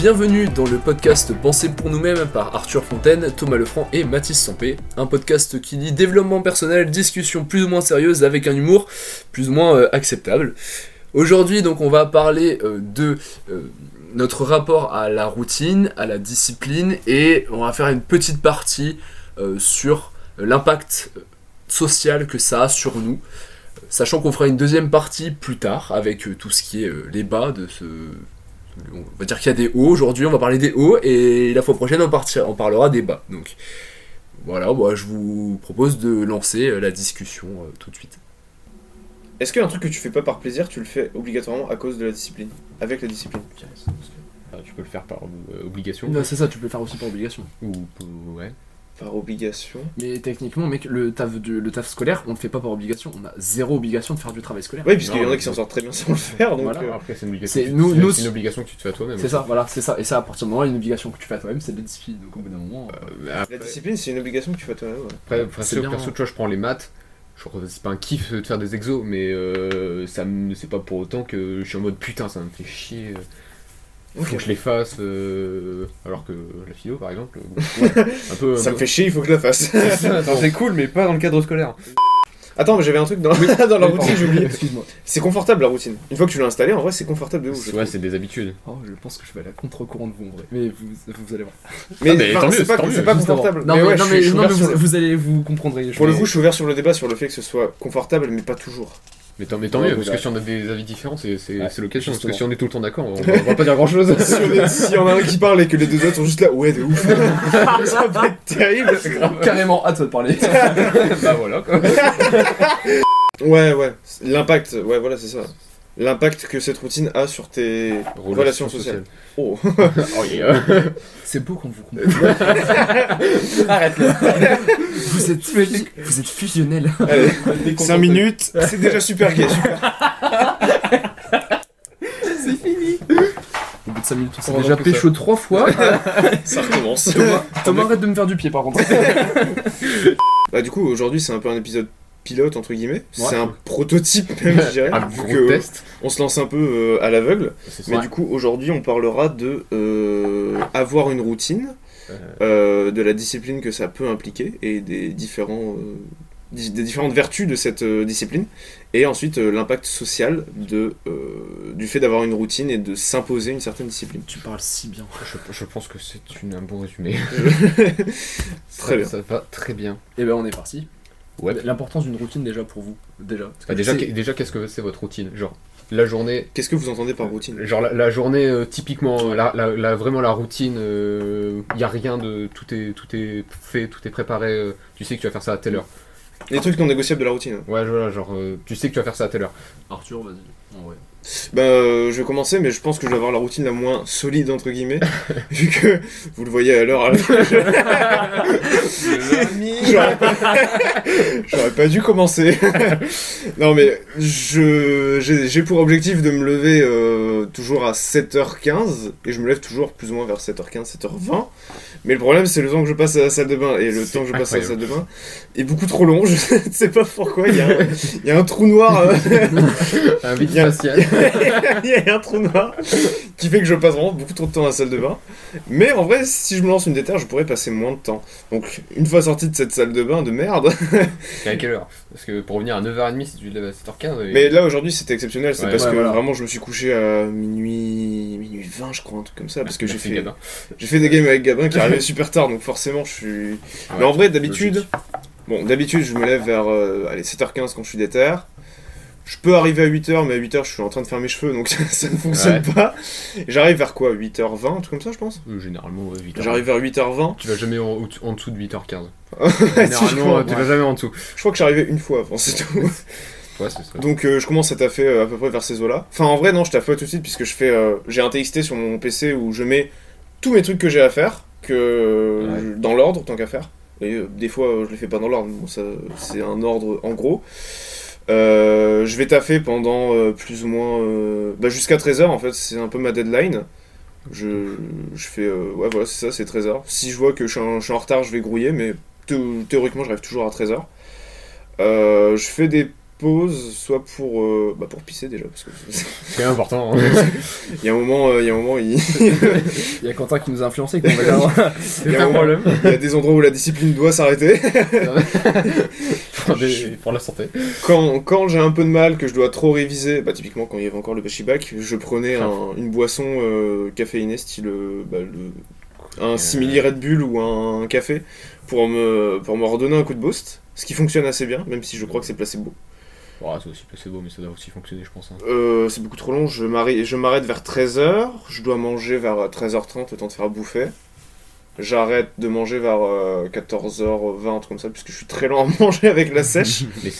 Bienvenue dans le podcast Penser pour nous-mêmes par Arthur Fontaine, Thomas Lefranc et Mathis Sampé. Un podcast qui dit développement personnel, discussion plus ou moins sérieuse avec un humour plus ou moins euh, acceptable. Aujourd'hui, donc, on va parler euh, de euh, notre rapport à la routine, à la discipline et on va faire une petite partie sur l'impact social que ça a sur nous. Sachant qu'on fera une deuxième partie plus tard avec tout ce qui est les bas de ce. On va dire qu'il y a des hauts aujourd'hui, on va parler des hauts et la fois prochaine on, partira- on parlera des bas. Donc voilà, moi je vous propose de lancer euh, la discussion euh, tout de suite. Est-ce qu'un truc que tu fais pas par plaisir, tu le fais obligatoirement à cause de la discipline? Avec la discipline Ah, tu peux le faire par euh, obligation? Non, c'est ça, tu peux le faire aussi par obligation. Ou euh, ouais. Par obligation Mais techniquement, mec, le taf, du- le taf scolaire, on le fait pas par obligation. On a zéro obligation de faire du travail scolaire. Oui, puisqu'il y en a qui s'en sortent très bien sans le faire, donc... Voilà. euh, Après c'est une obligation. C'est- que tu- nous- c'est- nous- c'est une obligation que tu te fais à toi-même. C'est ça, voilà, c'est ça. Et ça, à partir du moment où il y a une obligation que tu fais à toi-même, c'est de la discipline. Donc au bout d'un moment. euh, Euh, après, La discipline, c'est une obligation que tu fais toi-même. ouais. après, perso, C'est bien. perso, tu vois, je prends les maths. Je crois que c'est pas un kiff de faire des exos, mais euh, ça c'est pas pour autant que je suis en mode putain, ça me fait chier. Euh, Faut que je les fasse. euh, alors que la philo, par exemple, bon, ouais, un peu. Ça un me peu- fait chier, il faut que je la fasse. C'est cool, mais pas dans le cadre scolaire. Attends, mais j'avais un truc dans, dans la routine, j'ai oublié. Excuse-moi. C'est confortable la routine. Une fois que tu l'as installé, en vrai, c'est confortable de ouf. Ouais, c'est des habitudes. Oh, je pense que je vais à la contre-courant de vous en vrai. Mais vous, vous allez voir. Mais, Ah, mais enfin, tant mieux, c'est pas, confortable. Non, mais, ouais, non, je mais, suis- je suis non, mais vous, le- vous allez vous comprendrez. Pour le coup, je suis ouvert sur le débat sur le fait que ce soit confortable, mais pas toujours. Mais tant, mais tant Ouais, mieux, parce là- que si on a des avis différents, c'est c'est- Ouais, c'est l'occasion. Parce que si on est tout le temps d'accord, on, va- on va pas dire grand chose. si on est- S'il y en a un qui parle et que les deux autres sont juste là, ouais, de ouf. ça va être terrible. Carrément hâte de te parler. bah voilà quoi. Ouais, ouais. L'impact, ouais, voilà, c'est ça. L'impact que cette routine a sur tes relations, sociales. Oh. Oh yeah. C'est beau quand vous comprenez. Arrête là. Vous êtes, vous êtes fusionnel. Allez, 5 minutes, c'est déjà super gay. C'est fini. Au bout de 5 minutes, on s'est déjà pécho 3 fois. Ça recommence. Thomas, Thomas, arrête de me faire du pied par contre. Bah, du coup, aujourd'hui, c'est un peu un épisode pilote, entre guillemets. Ouais. C'est un prototype, même, je dirais. Un vu que test. on se lance un peu euh, à l'aveugle. Mais ça. du coup, aujourd'hui, on parlera de euh, avoir une routine, Euh, euh, de la discipline que ça peut impliquer et des différents euh, di- des différentes vertus de cette euh, discipline et ensuite euh, l'impact social de euh, du fait d'avoir une routine et de s'imposer une certaine discipline. Tu parles si bien. Je, je pense que c'est une- un bon résumé. Très bien. Ça va très bien. Et ben on est parti. Ouais. L'importance d'une routine déjà pour vous. Déjà. Bah, déjà, déjà qu'est-ce que c'est votre routine Genre, la journée. Qu'est-ce que vous entendez par routine? Genre, la, la journée, euh, typiquement, la, la- la- vraiment la routine, il n'y a rien de. Tout est, tout est fait, tout est préparé. euh, tu sais que tu vas faire ça à telle heure. Les trucs non négociables de la routine. Ouais, voilà, genre, euh, tu sais que tu vas faire ça à telle heure. Arthur, vas-y. En vrai. Bah, euh, je vais commencer, mais je pense que je vais avoir la routine la moins solide entre guillemets, vu que vous le voyez à l'heure. à J'aurais pas... dû commencer. non, mais je j'ai j'ai pour objectif de me lever euh, toujours à 7h15 et je me lève toujours plus ou moins vers 7h15, 7h20. Mais le problème, c'est le temps que je passe à la salle de bain et le temps que je passe à la salle de bain est beaucoup trop long. Je ne sais pas pourquoi. Il y a un, il y a un trou noir. euh, Un vide facial. il y a un trou noir qui fait que je passe vraiment beaucoup trop de temps à la salle de bain. Mais en vrai, si je me lance une déterre, je pourrais passer moins de temps. Donc, une fois sorti de cette salle de bain de merde. à quelle heure? Parce que pour revenir à 9h30, si tu te lèves à 7h15. et- Mais là, aujourd'hui, c'était exceptionnel. C'est Ouais. parce Ouais, que voilà. vraiment, je me suis couché à minuit, minuit 20, je crois, un truc comme ça. Parce que j'ai fait, fait des games avec Gabin qui arrivaient super tard. Donc, forcément, je suis. Ah Mais en vrai, d'habitude, bon, d'habitude, je me lève vers euh, allez, 7h15 quand je suis déter. Je peux arriver à 8h, mais à 8h, je suis en train de faire mes cheveux, donc ça ne fonctionne pas. J'arrive vers quoi 8h20, un truc comme ça, je pense? Généralement, 8h. J'arrive vers 8h20. Tu vas jamais en, en dessous de 8h15. Si, je Généralement, tu vas jamais en dessous. Je crois que j'arrivais une fois avant, c'est tout. Ouais, c'est ça. Donc euh, je commence à taffer euh, à peu près vers ces eaux-là. Enfin, en vrai, non, je taffe pas tout de suite puisque je fais. euh, j'ai un TXT sur mon PC où je mets tous mes trucs que j'ai à faire, que Ouais. je- dans l'ordre, tant qu'à faire. Et euh, des fois, euh, je les fais pas dans l'ordre, bon, c'est un ordre en gros. Euh, je vais taffer pendant euh, plus ou moins. euh, bah, jusqu'à 13h en fait, c'est un peu ma deadline. Je, je fais. euh, ouais, voilà, c'est ça, c'est 13h. Si je vois que je suis, en, je suis en retard, je vais grouiller, mais thé- théoriquement, j'arrive toujours à 13h. Euh, je fais des pause, soit pour, euh, bah, pour pisser déjà, parce que C'est important. hein. il y a un moment, euh, il y a un moment, il... Il y a Quentin qui nous a influencé. qu'on va dire. il y a un moment- il y a des endroits où la discipline doit s'arrêter. pour, des- pour la santé. Quand, quand j'ai un peu de mal, que je dois trop réviser, bah typiquement quand il y avait encore le Back, je prenais un- une boisson euh, caféinée style euh, bah, le- un simili Red Bull ou un café pour me, pour me redonner un coup de boost. Ce qui fonctionne assez bien, même si je crois que c'est placebo. C'est aussi placebo, mais ça doit aussi fonctionner, je pense. hein. Euh, c'est beaucoup trop long, je m'arrête vers 13h, je dois manger vers 13h30, le temps de faire bouffer. J'arrête de manger vers euh, 14h20, un truc comme ça, puisque je suis très lent à manger avec la sèche. Mais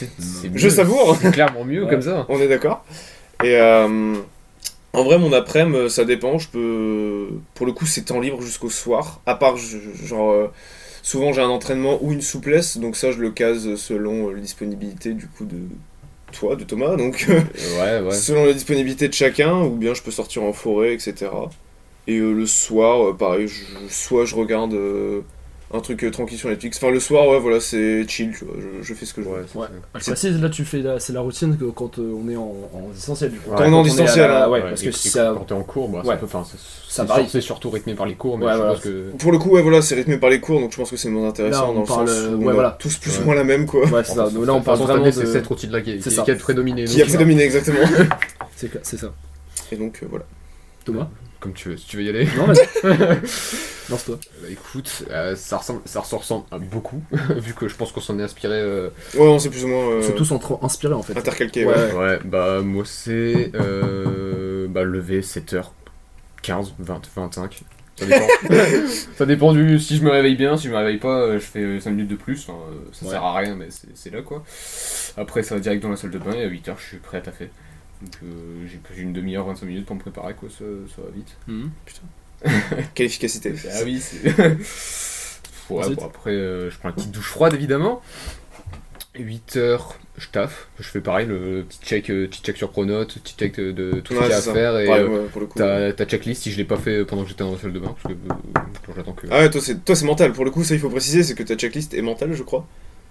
Je mieux. savoure C'est clairement mieux Ouais. comme ça. On est d'accord. Et euh, en vrai, mon après-midi, ça dépend. Je peux. Pour le coup, c'est temps libre jusqu'au soir. À part, genre. euh, souvent, j'ai un entraînement ou une souplesse. Donc, ça, je le case selon euh, la disponibilité du coup de toi, de Thomas. Donc, euh, Ouais, ouais. selon la disponibilité de chacun. Ou bien, je peux sortir en forêt, etc. Et euh, le soir, euh, pareil, je- soit je regarde. Euh, un truc euh, tranquille sur Netflix. Enfin, le soir, ouais, voilà, c'est chill, tu vois. Je, je fais ce que je veux. Ouais, c'est Ouais. précise, là, tu fais la- c'est la routine que quand euh, on est en, en distanciel. Du coup. Quand on est en à distanciel, la- hein. ouais, Ouais, parce que ça. quand t'es en cours, bah, Ouais. ça peut, enfin, c'est- Ça c'est varie. sur- c'est surtout rythmé par les cours, mais Ouais, je voilà. pense que. Pour le coup, ouais, voilà, c'est rythmé par les cours, donc je pense que c'est moins intéressant Là, on dans le parle, sens euh, où ouais, on a voilà. tous plus Ouais. ou moins la même, quoi. Ouais, c'est ça. Donc là, on parle vraiment C'est de. cette routine-là qui, C'est qui, ça. qui a prédominé. Qui a donc, prédominé, exactement. C'est ça. Et donc, euh, voilà. Thomas Comme tu veux, si tu veux y aller. Non, vas-y. Lance-toi. Bah écoute, euh, ça, ressemble, ça se ressemble à beaucoup, vu que je pense qu'on s'en est inspiré. euh, Ouais, on s'est plus ou moins euh, Ils sont tous entre inspirés en fait. intercalqués. Ouais. Ouais. Ouais, bah moi c'est euh, bah, lever 7h15, 20, 25. Ça dépend. ça dépend du si je me réveille bien, si je me réveille pas, euh, je fais 5 minutes de plus. Enfin, euh, ça Ouais. sert à rien, mais c'est c'est là quoi. Après, ça va direct dans la salle de bain et à 8h, je suis prêt à taffer. Donc euh, j'ai j'ai une demi-heure, 25 minutes pour me préparer quoi, ça, ça va vite. Mhm. Quelle efficacité. Ah oui, c'est. ouais, bon, après, euh, je prends une petite douche froide évidemment. 8 heures, je taffe. Je fais pareil, le petit check, euh, petit check sur Pronote, petit check de, de tout ce qu'il y a à ça. faire. Et ouais, pour le coup. ta, ta checklist, si je l'ai pas fait pendant que j'étais dans la salle de bain, parce que euh, j'attends que. Ah ouais, toi c'est toi, c'est mental. Pour le coup, ça il faut préciser, c'est que ta checklist est mentale, je crois.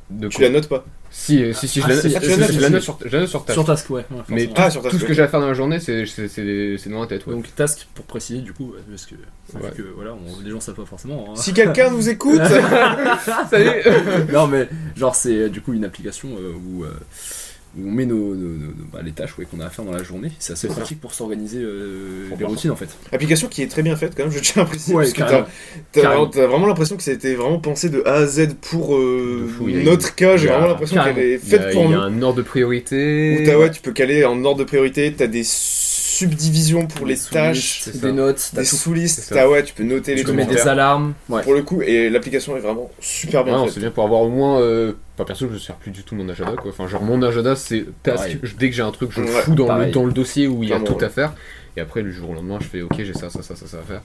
De Tu quoi la notes pas. Si, euh, si, si, je la, si, je note sur, je la note sur tâche. Sur task, ouais. ouais, Mais. Ah, sur Tout ce que j'ai à faire dans la journée, c'est c'est- c'est- c'est dans la tête. Ouais. Donc task pour préciser du coup, parce que, Ouais. que voilà, on, les gens savent pas forcément. hein. Si quelqu'un nous écoute, Salut non mais genre c'est euh, du coup une application euh, où, euh, où on met nos, nos- nos- nos- bah, les tâches ouais, qu'on a à faire dans la journée. C'est assez pratique pour s'organiser euh, les routines en fait. application qui est très bien faite quand même, je tiens à préciser. Ouais, parce que carrément. t'as- t'as vraiment l'impression que ça a été vraiment pensé de A à Z pour euh, fou, notre cas. J'ai vraiment l'impression qu'elle est Il y faite a, pour il y a nous. un ordre de priorité. Où ouais, tu peux caler en ordre de priorité, t'as des subdivisions pour les Des tâches, des notes, des sous-listes, t'as ouais, tu peux noter les Tu peux trucs. mettre à des alarmes. Ouais. Pour le coup, et l'application est vraiment super bien Ouais, c'est bien pour avoir au moins. Euh, pas perso, je ne sers plus du tout mon agenda quoi. Enfin, genre mon agenda c'est task. Pareil. je- dès que j'ai un truc, je le Ouais, fous dans le, pareil. dans le dossier où il y a tout à ouais. faire. Et après, le jour au lendemain, je fais ok, j'ai ça, ça, ça, ça, ça à faire.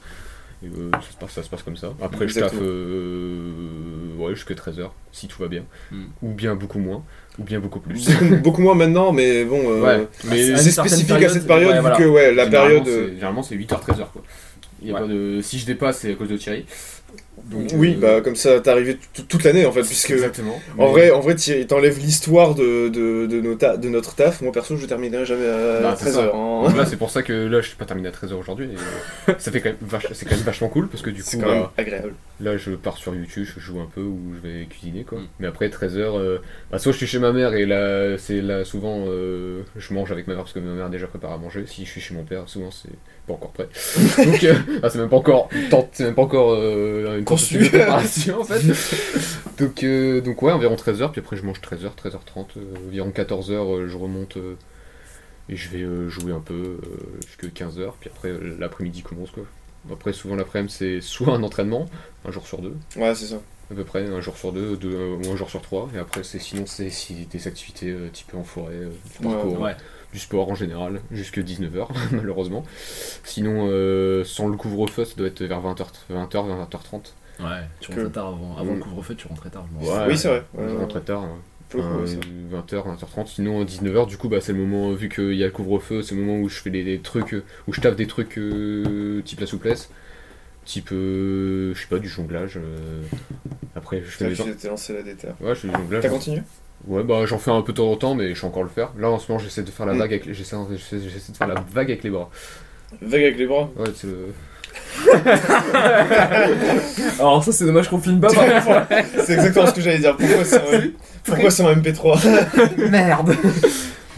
Et euh, ça, se passe, ça se passe comme ça. Après, je taffe euh, ouais, jusqu'à 13h, si tout va bien. Mm. Ou bien beaucoup moins, ou bien beaucoup plus. Beaucoup, moins maintenant, mais bon. euh, Ouais, mais C'est spécifique à cette période, ouais, vu voilà. que ouais, la Généralement, période. euh, c'est- Généralement, c'est 8h-13h quoi. Il y a Ouais. pas de... Si je dépasse, c'est à cause de Thierry. Donc, Oui, euh, bah comme ça, t'es arrivé toute l'année en fait, puisque Exactement. en Mais- vrai, en vrai, t'enlèves l'histoire de, de, de, nos ta- de notre taf. Moi perso, je terminerai jamais à Bah, c'est 13h. hein. Donc là, c'est pour ça que là, je suis pas terminé à 13h aujourd'hui. euh, ça fait quand même c'est quand même vachement cool parce que du coup, quand même bah, agréable. là, je pars sur YouTube, je joue un peu ou je vais cuisiner quoi. Mm. Mais après 13h, bah, soit je suis chez ma mère et là, c'est là souvent, euh, je mange avec ma mère parce que ma mère déjà prépare à manger. Si je suis chez mon père, souvent c'est pas encore prêt. Donc, euh, ah, c'est même pas encore, tant- c'est même pas encore euh, une Conçu. tentative de préparation en fait. donc, euh, donc ouais, environ 13h, puis après je mange 13h, 13h30, euh, environ 14h, je remonte. euh, et je vais euh, jouer un peu euh, jusqu'à 15h, puis après euh, l'après-midi commence quoi. Après, souvent l'après-midi, c'est soit un entraînement, un jour sur deux, Ouais, c'est ça. à peu près, un jour sur deux, deux, euh, ou un jour sur trois, et après, c'est sinon, c'est si, des activités euh, type en forêt, euh, Ouais, parcours, Ouais. Du sport en général, jusque 19h, malheureusement. Sinon, euh, sans le couvre-feu, ça doit être vers 20h, 20h, 20h30. Ouais, tu rentres tard avant, avant le couvre-feu, tu rentres très tard. je Ouais, pense. Oui, c'est vrai. Je très tard. hein. Pour le coup, ouais, c'est vrai. 20h, 20h30, sinon 19h, du coup, bah, c'est le moment, vu qu'il y a le couvre-feu, c'est le moment où je fais des, des trucs, où je tape des trucs euh, type la souplesse, type, euh, je sais pas, du jonglage. euh, Après, je fais tu t'es lancé la déterre. Ouais, je fais du jonglage. T'as continué? Ouais, bah j'en fais un peu de temps en temps, mais je sais encore le faire. Là en ce moment, j'essaie de faire la Mm. vague avec les... j'essaie j'essaie- j'essaie de faire la vague avec les bras. Vague avec les bras. Ouais, c'est le. Alors ça c'est dommage qu'on filme pas. par contre. c'est exactement ce que j'allais dire. Pourquoi c'est un, pourquoi c'est un MP3 Merde.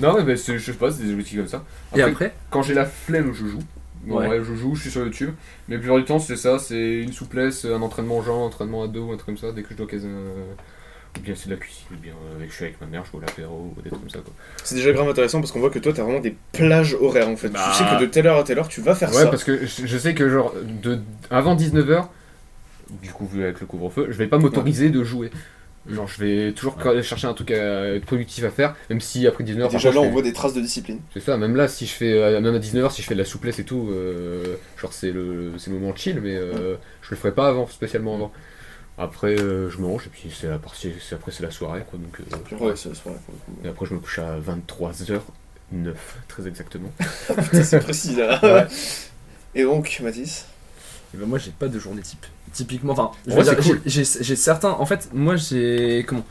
Non, mais bah, c'est- je sais pas, c'est des outils comme ça. Et après quand j'ai la flemme, je joue. Bon, Ouais. ouais, je joue, je suis sur YouTube. Mais la plupart du temps, c'est ça, c'est une souplesse, un entraînement genre, un entraînement à dos, un truc comme ça, dès que je dois caser un... Bien c'est de la cuisine, bien euh, avec, je suis avec ma mère, je à l'apéro, ou des trucs comme ça quoi. C'est déjà grave intéressant parce qu'on voit que toi t'as vraiment des plages horaires en fait. Bah. Tu sais que de telle heure à telle heure tu vas faire Ouais, ça. parce que je, je sais que genre, de, avant 19h, du coup, vu avec le couvre-feu, je vais pas m'autoriser de jouer. Genre, je vais toujours Ouais. chercher un truc à, être productif à faire, même si après 19h, Déjà là on voit des traces de discipline. C'est ça, même là, si je fais, euh, même à 19h, si je fais de la souplesse et tout, euh, genre c'est le, c'est le moment chill, mais euh, je le ferai pas avant, spécialement avant. Après, euh, je mange, et puis c'est la partie, c'est- après c'est la soirée, quoi, donc... euh, Ouais, c'est pour le coup. et après, je me couche à 23h09, très exactement. Putain, c'est précis là. Ouais. Et donc, Mathis Eh ben moi j'ai pas de journée type. Typiquement, enfin, Ouais, cool. j'ai j'ai- j'ai certains. En fait, moi j'ai comment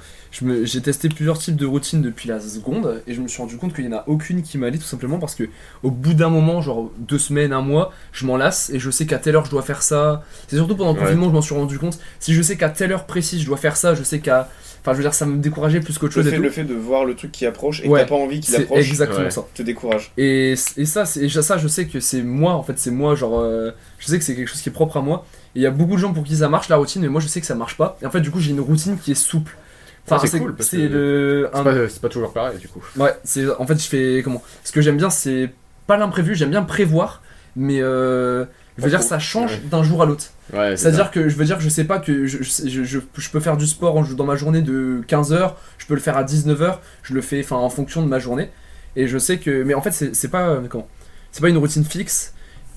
J'ai testé plusieurs types de routines depuis la seconde et je me suis rendu compte qu'il y en a aucune qui m'allait tout simplement parce que au bout d'un moment, genre deux semaines, un mois, je m'en lasse et je sais qu'à telle heure je dois faire ça. C'est surtout pendant le Ouais. confinement que je m'en suis rendu compte. Si je sais qu'à telle heure précise je dois faire ça, je sais qu'à. Enfin, je veux dire, ça me décourageait plus qu'autre chose fait, le fait de voir le truc qui approche et Ouais. que t'as pas envie qu'il approche exactement Ouais. ça. te décourage. Et, et ça, c'est et ça, je sais que c'est moi, en fait, c'est moi, genre, euh, je sais que c'est quelque chose qui est propre à moi. Et il y a beaucoup de gens pour qui ça marche la routine, mais moi je sais que ça marche pas. Et en fait, du coup, j'ai une routine qui est souple. Enfin, Ah, c'est cool, parce c'est que un- pas, c'est pas toujours pareil, du coup. Ouais, c'est en fait, je fais comment? Ce que j'aime bien, c'est pas l'imprévu. J'aime bien prévoir, mais euh, je veux dire, ça change Ouais. d'un jour à l'autre. Ouais, c'est C'est-à-dire que je veux dire, je sais pas que je, je, je, je peux faire du sport dans ma journée de 15h, je peux le faire à 19h, je le fais enfin en fonction de ma journée. Et je sais que. Mais en fait, c'est pas. euh, Comment? C'est pas une routine fixe,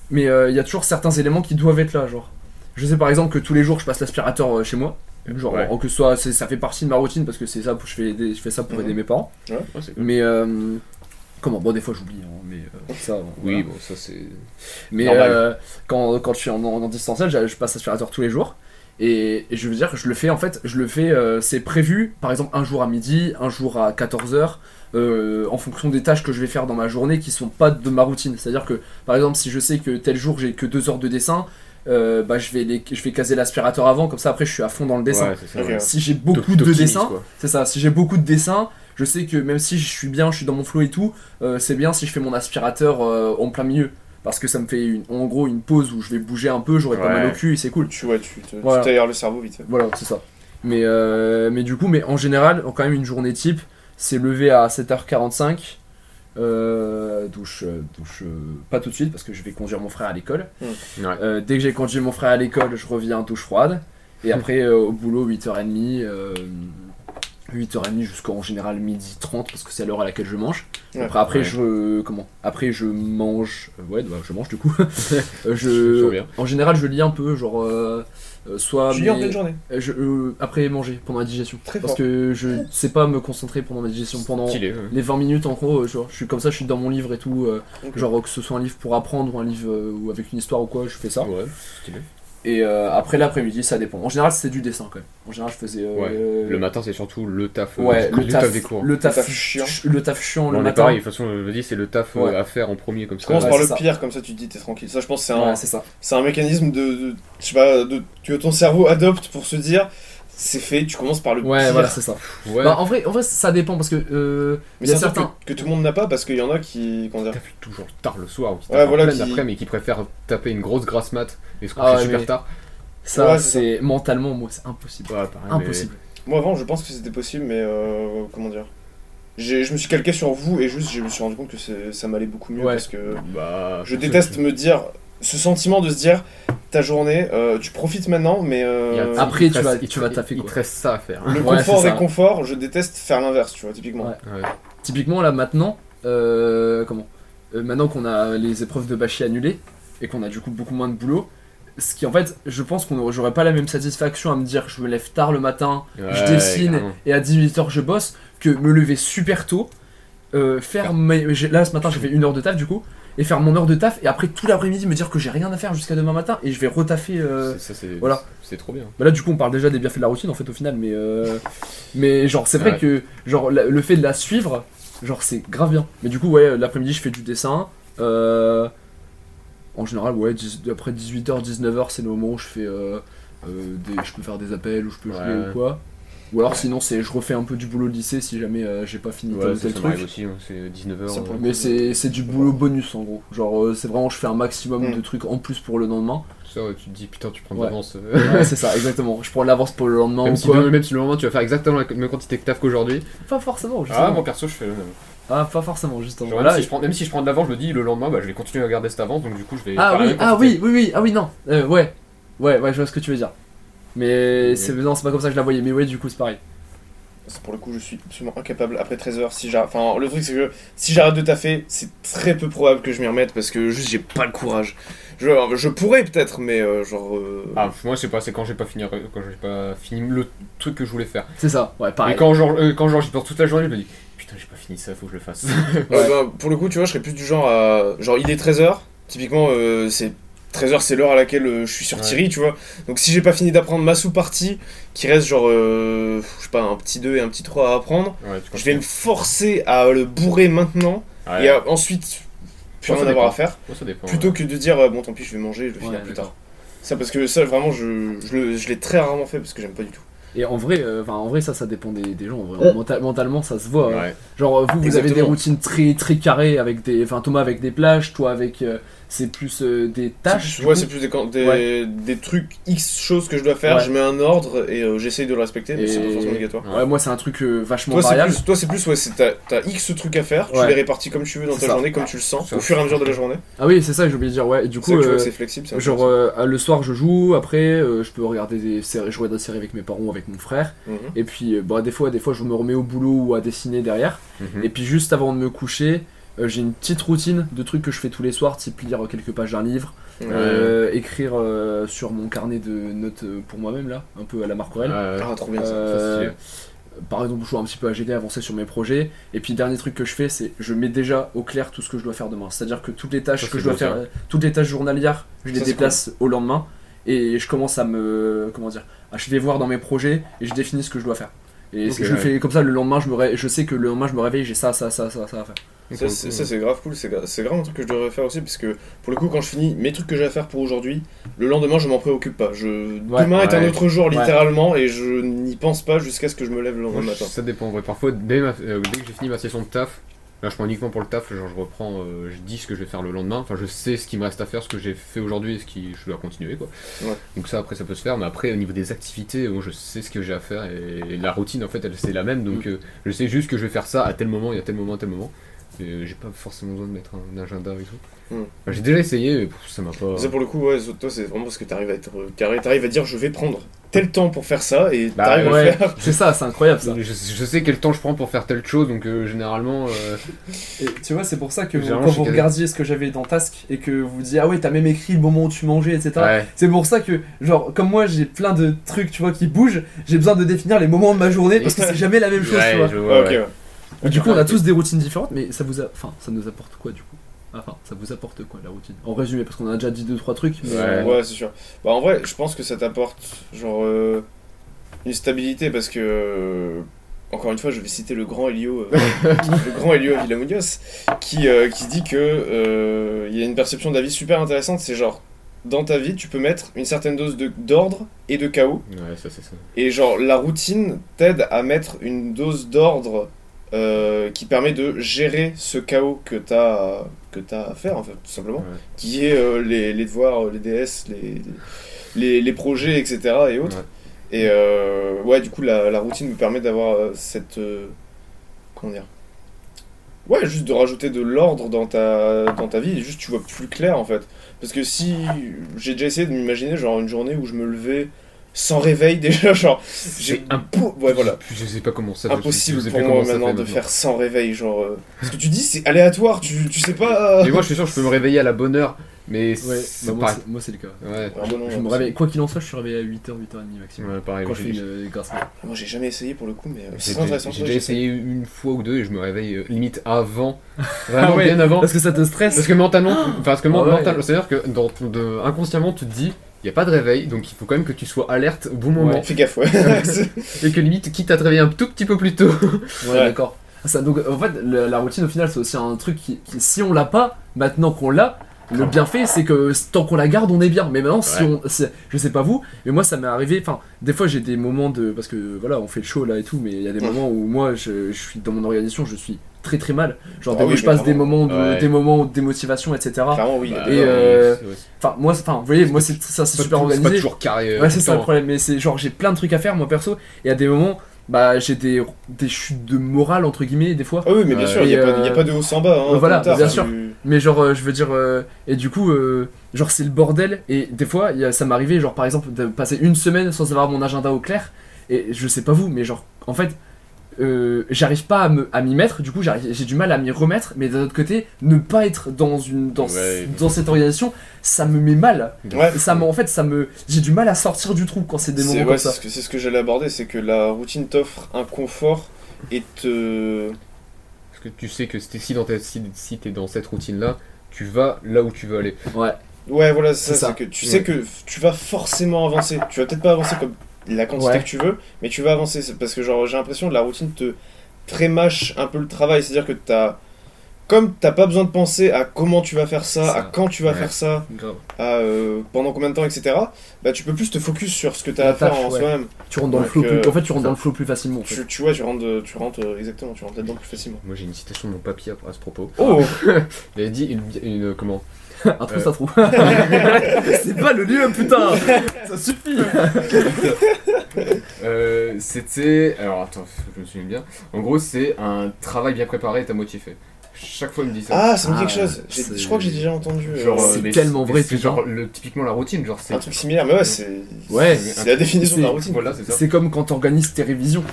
mais euh, il y a toujours certains éléments qui doivent être là. Genre, je sais par exemple que tous les jours je passe l'aspirateur chez moi. Genre, Ouais. que ce soit, c'est- ça fait partie de ma routine parce que c'est ça, je fais, je fais ça pour Mhm. aider mes parents. ça. Ouais, c'est cool. Mais. euh, comment? Bon, des fois j'oublie, hein, mais euh, ça. bon, Oui, bon, ça c'est. Mais euh, quand, quand je suis en, en, en distanciel, je, passe aspirateur tous les jours. Et, et je veux dire, je le fais en fait, je le fais, c'est prévu, par exemple un jour à midi, un jour à 14h, en fonction des tâches que je vais faire dans ma journée qui sont pas de ma routine. C'est-à-dire que, par exemple, si je sais que tel jour j'ai que 2 heures de dessin, euh, bah, je, vais les, je vais caser l'aspirateur avant, comme ça après je suis à fond dans le dessin. Ouais, c'est ça. Ok. ouais. Si j'ai beaucoup de dessins, c'est ça, si j'ai beaucoup de dessins, je sais que même si je suis bien, je suis dans mon flow et tout, euh, c'est bien si je fais mon aspirateur euh, en plein milieu. Parce que ça me fait une- en gros une pause où je vais bouger un peu, j'aurai pas mal au cul et c'est cool. Tu vois, tu te- Voilà. le cerveau vite. Voilà, c'est ça. Mais, euh, mais du coup, mais en général, quand même une journée type, c'est lever à 7h45, euh, douche, euh, douche euh, pas tout de suite parce que je vais conduire mon frère à l'école. Ouais. Euh, dès que j'ai conduit mon frère à l'école, je reviens douche froide. Et après, euh, au boulot, 8h30, euh, 8h30 jusqu'en général midi 30 parce que c'est à l'heure à laquelle je mange. Ouais. Après, après Ouais. je comment Après je mange ouais bah, je mange du coup. Je en général je lis un peu genre euh, soit lis en pleine journée. euh, je, euh, après manger pendant la digestion Très parce fort. que je sais pas me concentrer pendant ma digestion pendant Stylé, ouais. les 20 minutes en gros euh, genre, je suis comme ça je suis dans mon livre et tout euh, genre que ce soit un livre pour apprendre ou un livre euh, ou avec une histoire ou quoi je fais ça Ouais, stylé. Et euh, après l'après-midi ça dépend en général c'était du dessin quand même en général je faisais euh, Ouais. euh, Le matin, c'est surtout le taf. euh, ouais le taf, des cours. le taf Le taf chiant. le taf chiant le on est matin pareil, de toute façon, je le dis, c'est le taf Ouais. à faire en premier comme ça. commences Ouais, par c'est le ça. pire, comme ça tu te dis t'es tranquille. Ça, je pense, c'est un, ouais c'est ça c'est un mécanisme de, de- je sais pas, de, que ton cerveau adopte pour se dire, c'est fait. Tu commences par le ouais pire. voilà c'est ça Ouais. bah, en vrai en vrai ça dépend parce que euh, Mais il y a certains que, que tout le monde n'a pas parce qu'il y en a qui, comment dire, toujours tard le soir ou qui Ouais, voilà, qui- après mais qui préfèrent taper une grosse grasse mat et se coucher Ah ouais, super mais- tard. ça Ouais, c'est mentalement moi c'est impossible Ouais, pareil, impossible Moi avant je pense que c'était possible mais euh, comment dire Je me suis calqué sur vous et juste je me suis rendu compte que ça m'allait beaucoup mieux Ouais. parce que Bah, je déteste me dire ce sentiment de se dire ta journée euh, tu profites maintenant mais euh, Après, il tu te vas- reste- tu vas taffer, Il te reste ça à faire. le Ouais, confort et confort je déteste faire l'inverse tu vois typiquement. Ouais. Ouais. Typiquement là maintenant, euh, comment Euh, Maintenant qu'on a les épreuves de bâcher annulées et qu'on a du coup beaucoup moins de boulot, ce qui en fait, je pense qu'on j'aurais pas la même satisfaction à me dire je me lève tard le matin, je dessine carrément. et à 18h je bosse que me lever super tôt. euh, faire mes- là ce matin j'ai fait une heure de taf du coup et faire mon heure de taf et après tout l'après-midi me dire que j'ai rien à faire jusqu'à demain matin et je vais retaffer. euh, ça, voilà. c'est trop bien. Bah là du coup on parle déjà des bienfaits de la routine en fait au final mais euh, mais genre c'est vrai Ouais. que genre la- le fait de la suivre genre c'est grave bien mais du coup ouais l'après-midi je fais du dessin euh, en général ouais 10 après 18h 19h c'est le moment où je fais euh, euh, des, je peux faire des appels ou je peux jouer ou quoi ou alors sinon c'est je refais un peu du boulot de lycée si jamais euh, j'ai pas fini tel Ouais, ou ça, tel ça truc aussi, hein, c'est 19h. Ça pour le mais c'est c'est du boulot bonus en gros genre euh, c'est vraiment je fais un maximum Mm. de trucs en plus pour le lendemain Ça, ouais, tu te dis, putain, tu prends de Ouais. l'avance. euh. ouais c'est ça exactement je prends de l'avance pour le lendemain Même ou si, quoi demain- même si le lendemain tu vas faire exactement la même quantité de taf qu'aujourd'hui. pas forcément justement. Ah, moi perso, je fais le même. Ah, pas forcément, justement. Genre, Là, même, si je prends, même si je prends de l'avance, je me dis le lendemain, bah, je vais continuer à garder cette avance, donc du coup, je vais. Ah oui, ah oui, oui, oui, ah oui, non. Euh, ouais. Ouais, ouais, je vois ce que tu veux dire. Mais Oui. c'est non, c'est pas comme ça que je la voyais, mais ouais, du coup, c'est pareil. C'est pour le coup, je suis absolument incapable après 13 heures. Si j'arrête, enfin, le truc c'est que si j'arrête de taffer, c'est très peu probable que je m'y remette parce que juste j'ai pas le courage. Je, je pourrais peut-être, mais euh, genre. euh, Ah, moi, c'est pas, c'est quand j'ai pas fini, quand j'ai pas fini le truc que je voulais faire. C'est ça, ouais, pareil. Et quand genre, euh, quand genre j'y pense toute la journée, je me dis, putain, j'ai pas fini ça, faut que je le fasse. Ouais, bah, pour le coup, tu vois, je serais plus du genre à. Genre, il est 13h, typiquement, euh, c'est. 13h, c'est l'heure à laquelle euh, je suis sur Ouais. Thierry, tu vois. Donc, si j'ai pas fini d'apprendre ma sous-partie, qui reste genre, euh, je sais pas, un petit 2 et un petit 3 à apprendre, Ouais, je vais me forcer à le bourrer maintenant Ouais. et à- ensuite, plus rien ça avoir à faire, dépend. plutôt que de dire, euh, bon, tant pis, je vais manger, je vais finir plus tard. Ça, parce que ça, vraiment, je, je, l'ai très rarement fait parce que j'aime pas du tout. Et en vrai, euh, en vrai, ça, ça dépend des, des gens. En vrai. Mental- mentalement, ça se voit. hein. Genre, vous, vous avez des routines très, très carrées avec des. Enfin, Thomas avec des plages, toi avec. euh, c'est plus euh, des tâches. Ouais, c'est plus des, des, Ouais. des trucs X choses que je dois faire, Ouais. je mets un ordre et euh, j'essaye de le respecter, mais Et- c'est pas forcément obligatoire. Ouais, moi, c'est un truc euh, vachement Toi, c'est variable. plus, toi, c'est plus, ouais, c'est t'as, t'as X trucs à faire, tu les répartis comme tu veux dans ta ça. journée, comme tu le sens, au fur et à mesure de la journée. Ah oui, c'est ça que j'ai oublié de dire. Ouais, et du coup. euh, c'est flexible. Genre euh, le soir je joue, après euh, je peux regarder des séries, je regarde des séries avec mes parents ou avec mon frère, Mhm. et puis euh, bah, des fois des fois je me remets au boulot ou à dessiner derrière, Mhm. et puis juste avant de me coucher, euh, j'ai une petite routine de trucs que je fais tous les soirs, type lire quelques pages d'un livre, Ouais. euh, écrire euh, sur mon carnet de notes pour moi-même là, un peu à la Marc ouais. Ah, trop bien ça. Par exemple, je joue un petit peu à GD, avancer sur mes projets. Et puis, dernier truc que je fais, c'est je mets déjà au clair tout ce que je dois faire demain. C'est-à-dire que toutes les tâches Ça, que je dois faire, toutes les tâches journalières, je les Ça, déplace au lendemain. Et je commence à me. Comment dire À je vais voir dans mes projets et je définis ce que je dois faire. Et je ouais. fais comme ça le lendemain, je, me ré- je sais que le lendemain je me réveille, j'ai ça, ça, ça, ça, ça à faire. Ça, c'est, ça, c'est grave cool, c'est, gra- c'est grave un truc que je devrais faire aussi, parce que pour le coup, quand je finis mes trucs que j'ai à faire pour aujourd'hui, le lendemain, je m'en préoccupe pas. Je... Ouais. Demain est un autre jour, Ouais. littéralement, et je n'y pense pas jusqu'à ce que je me lève le lendemain matin. Ça dépend, ouais. Parfois, dès, ma- euh, dès que j'ai fini ma session de taf, là je prends uniquement pour le taf, genre je reprends, euh, je dis ce que je vais faire le lendemain, enfin je sais ce qui me reste à faire, ce que j'ai fait aujourd'hui et ce qui je dois continuer quoi. Donc ça après ça peut se faire, mais après au niveau des activités, moi je sais ce que j'ai à faire et, la routine en fait elle c'est la même, donc Mm. euh, je sais juste que je vais faire ça à tel moment et à tel moment à tel moment. Euh, j'ai pas forcément besoin de mettre un, agenda et tout. Mm. Enfin, j'ai déjà essayé, mais ça m'a pas. Ça, pour le coup, ouais, toi, c'est vraiment parce que t'arrives à être euh, carré, t'arrives à dire je vais prendre tel temps pour faire ça, et Bah, t'arrives à Ouais, le faire. c'est ça, c'est incroyable ça. Je, je sais quel temps je prends pour faire telle chose, donc euh, généralement. euh, Et tu vois, c'est pour ça que vous- quand vous regardiez ce que j'avais dans Task et que vous disiez, ah ouais, t'as même écrit le moment où tu mangeais, etc. ouais. C'est pour ça que, genre, comme moi j'ai plein de trucs, tu vois, qui bougent, j'ai besoin de définir les moments de ma journée parce que c'est jamais la même chose, Ouais, tu vois. je Ouais, vois, ok, ouais. Du coup, on a tous des routines différentes, mais ça vous a... enfin, ça nous apporte quoi du coup? Enfin, ça vous apporte quoi la routine? En résumé, parce qu'on a déjà dit deux trois trucs. Mais Ouais. Ouais, c'est sûr. Bah, en vrai, je pense que ça t'apporte genre euh, une stabilité parce que, euh, encore une fois, je vais citer le grand Elio, euh, le grand Elio Villamonios, qui, euh, qui dit que euh, il y a une perception de la vie super intéressante. C'est genre, dans ta vie, tu peux mettre une certaine dose de- d'ordre et de chaos. Ouais, ça c'est ça. Et genre, la routine t'aide à mettre une dose d'ordre euh, qui permet de gérer ce chaos que t'as que t'as à faire, en fait, tout simplement. Ouais. Qui est euh, les, les devoirs, les DS, les, les, les projets, etc. et autres. Ouais. Et euh, ouais, du coup, la, la routine me permet d'avoir cette. comment dire Ouais, juste de rajouter de l'ordre dans ta, dans ta vie, et juste tu vois plus clair en fait. Parce que si. J'ai déjà essayé de m'imaginer genre une journée où je me levais sans réveil déjà, genre. J'ai un peu. Ouais, voilà. Je sais pas comment ça Impossible je sais pour moi maintenant fait de faire sans réveil, genre. euh, Parce que tu dis, c'est aléatoire, tu, tu sais pas. euh, Mais moi, je suis sûr, je peux me réveiller à la bonne heure. Mais Ouais, c'est bah, moi, pareil. c'est- moi c'est le cas. Ouais, Ah, moi, non, Je non, me c'est- réveille, quoi qu'il en soit, je suis réveillé à 8h, 8h30 maximum. ouais, pareil. Quand je fais une mat. Moi, j'ai jamais essayé pour le coup, mais euh, J'ai c'est intéressant. j'ai ouais, déjà essayé une fois ou deux et je me réveille euh, limite avant. Vraiment Ah ouais, bien avant. Parce que ça te stresse Parce que mentalement, parce que Ah ouais. mentalement, c'est-à-dire que dans, de- inconsciemment, tu te dis, il n'y a pas de réveil, donc il faut quand même que tu sois alerte au bon moment. Fais gaffe, ouais. Et que limite, quitte à te réveiller un tout petit peu plus tôt. Ouais, Ouais. d'accord. Ça, donc, en fait, le- la routine, au final, c'est aussi un truc qui, qui- si on l'a pas, maintenant qu'on l'a, le bienfait, c'est que tant qu'on la garde, on est bien. Mais maintenant, si Ouais. on. Je sais pas vous, mais moi, ça m'est arrivé. Enfin, des fois, j'ai des moments de. Parce que voilà, on fait le show là et tout, mais il y a des moments où moi, je, je suis dans mon organisation, je suis très très mal. Genre, Ah des oui, fois, je passe des moments de, Ouais. des moments de démotivation, etc. Oui. Bah, Et, euh, Enfin, moi, enfin, vous voyez, moi, c'est ça, c'est super tout- c'est pas organisé. toujours carré. euh, Ouais, c'est ça le problème, mais c'est genre j'ai plein de trucs à faire moi perso, et à des moments, bah j'ai des, des chutes de morale entre guillemets des fois. Ah oui, mais bien sûr, il n'y a, euh, pas de haut sans bas. Hein, voilà, tard, bien sûr. du- Mais genre euh, je veux dire, euh, et du coup, euh, genre c'est le bordel, et des fois y a- ça m'est arrivé genre par exemple de passer une semaine sans avoir mon agenda au clair, et je sais pas vous, mais genre en fait... euh, j'arrive pas à me- à m'y mettre, du coup j'ai du mal à m'y remettre, mais d'un autre côté, ne pas être dans une dans, Ouais. dans cette organisation, ça me met mal. Ouais. Ça me, en fait, ça me, j'ai du mal à sortir du trou quand c'est des C'est moments ouais, comme c'est ça. ce que, c'est ce que j'allais aborder, c'est que la routine t'offre un confort et te. Parce que tu sais que si dans ta- si, si t'es dans cette routine-là, tu vas là où tu veux aller. Ouais. Ouais, voilà, c'est ça. ça. c'est que tu Ouais. sais que tu vas forcément avancer. Tu vas peut-être pas avancer comme la quantité Ouais. que tu veux, mais tu vas avancer. Parce que genre j'ai l'impression que la routine te trémâche un peu le travail. C'est-à-dire que t'as. Comme t'as pas besoin de penser à comment tu vas faire ça, Ça. à quand tu vas Ouais. faire ça, à euh, pendant combien de temps, etc. Bah tu peux plus te focus sur ce que t'as La à faire en ouais. soi-même. Tu rentres dans le flow euh, plus. En fait, tu rentres dans le flow plus facilement. en fait. Tu, tu vois, tu rentres, tu rentres euh, exactement, tu rentres là-dedans plus facilement. Moi j'ai une citation de mon papy à, à ce propos. Oh Il a dit une, une- comment? Un trou, ça trouve. c'est pas le lieu, putain. Ça suffit. Euh, C'était. Alors attends, faut que je me souvienne bien. En gros, c'est un travail bien préparé est à moitié fait. Chaque fois, il me dit ça. Ah, ça me dit Ah, quelque chose. J'ai- c'est- Je crois que j'ai déjà entendu euh, Genre, c'est mais tellement mais vrai, C'est putain. genre le, typiquement la routine. Genre, c'est. un truc similaire, mais ouais, c'est Ouais. c'est la définition de la routine. Voilà, c'est ça. C'est comme quand t'organises tes révisions.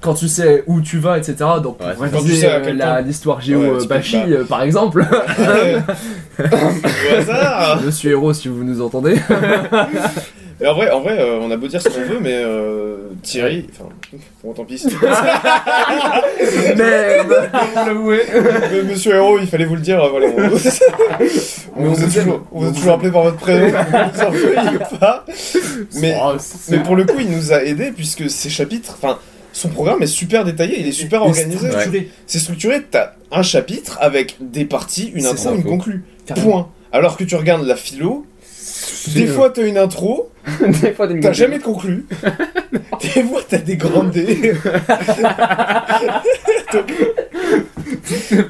Quand tu sais où tu vas, etc. Donc, pour Ouais, quand tu réviser sais euh, l'histoire géo Ouais, euh, pas. euh, par exemple. Hasard Monsieur Héros, si vous nous entendez. Mais en vrai, en vrai euh, on a beau dire ce qu'on veut, mais euh, Thierry, enfin, bon, tant pis. Merde. Mais Monsieur Héros, il fallait vous le dire, voilà. On, on vous a toujours, on vous a On toujours vous appelé par votre prénom, vous en veuillez pas. Mais, mais pour le coup, il nous a aidé puisque ses chapitres, enfin, son programme est super détaillé, il est super Et organisé. C'est structuré, t'as un chapitre avec des parties, une intro, ça, une conclue. Point. Alors que tu regardes la philo, des fois t'as une intro, des fois, t'as jamais de conclu. des fois t'as des grandes dés.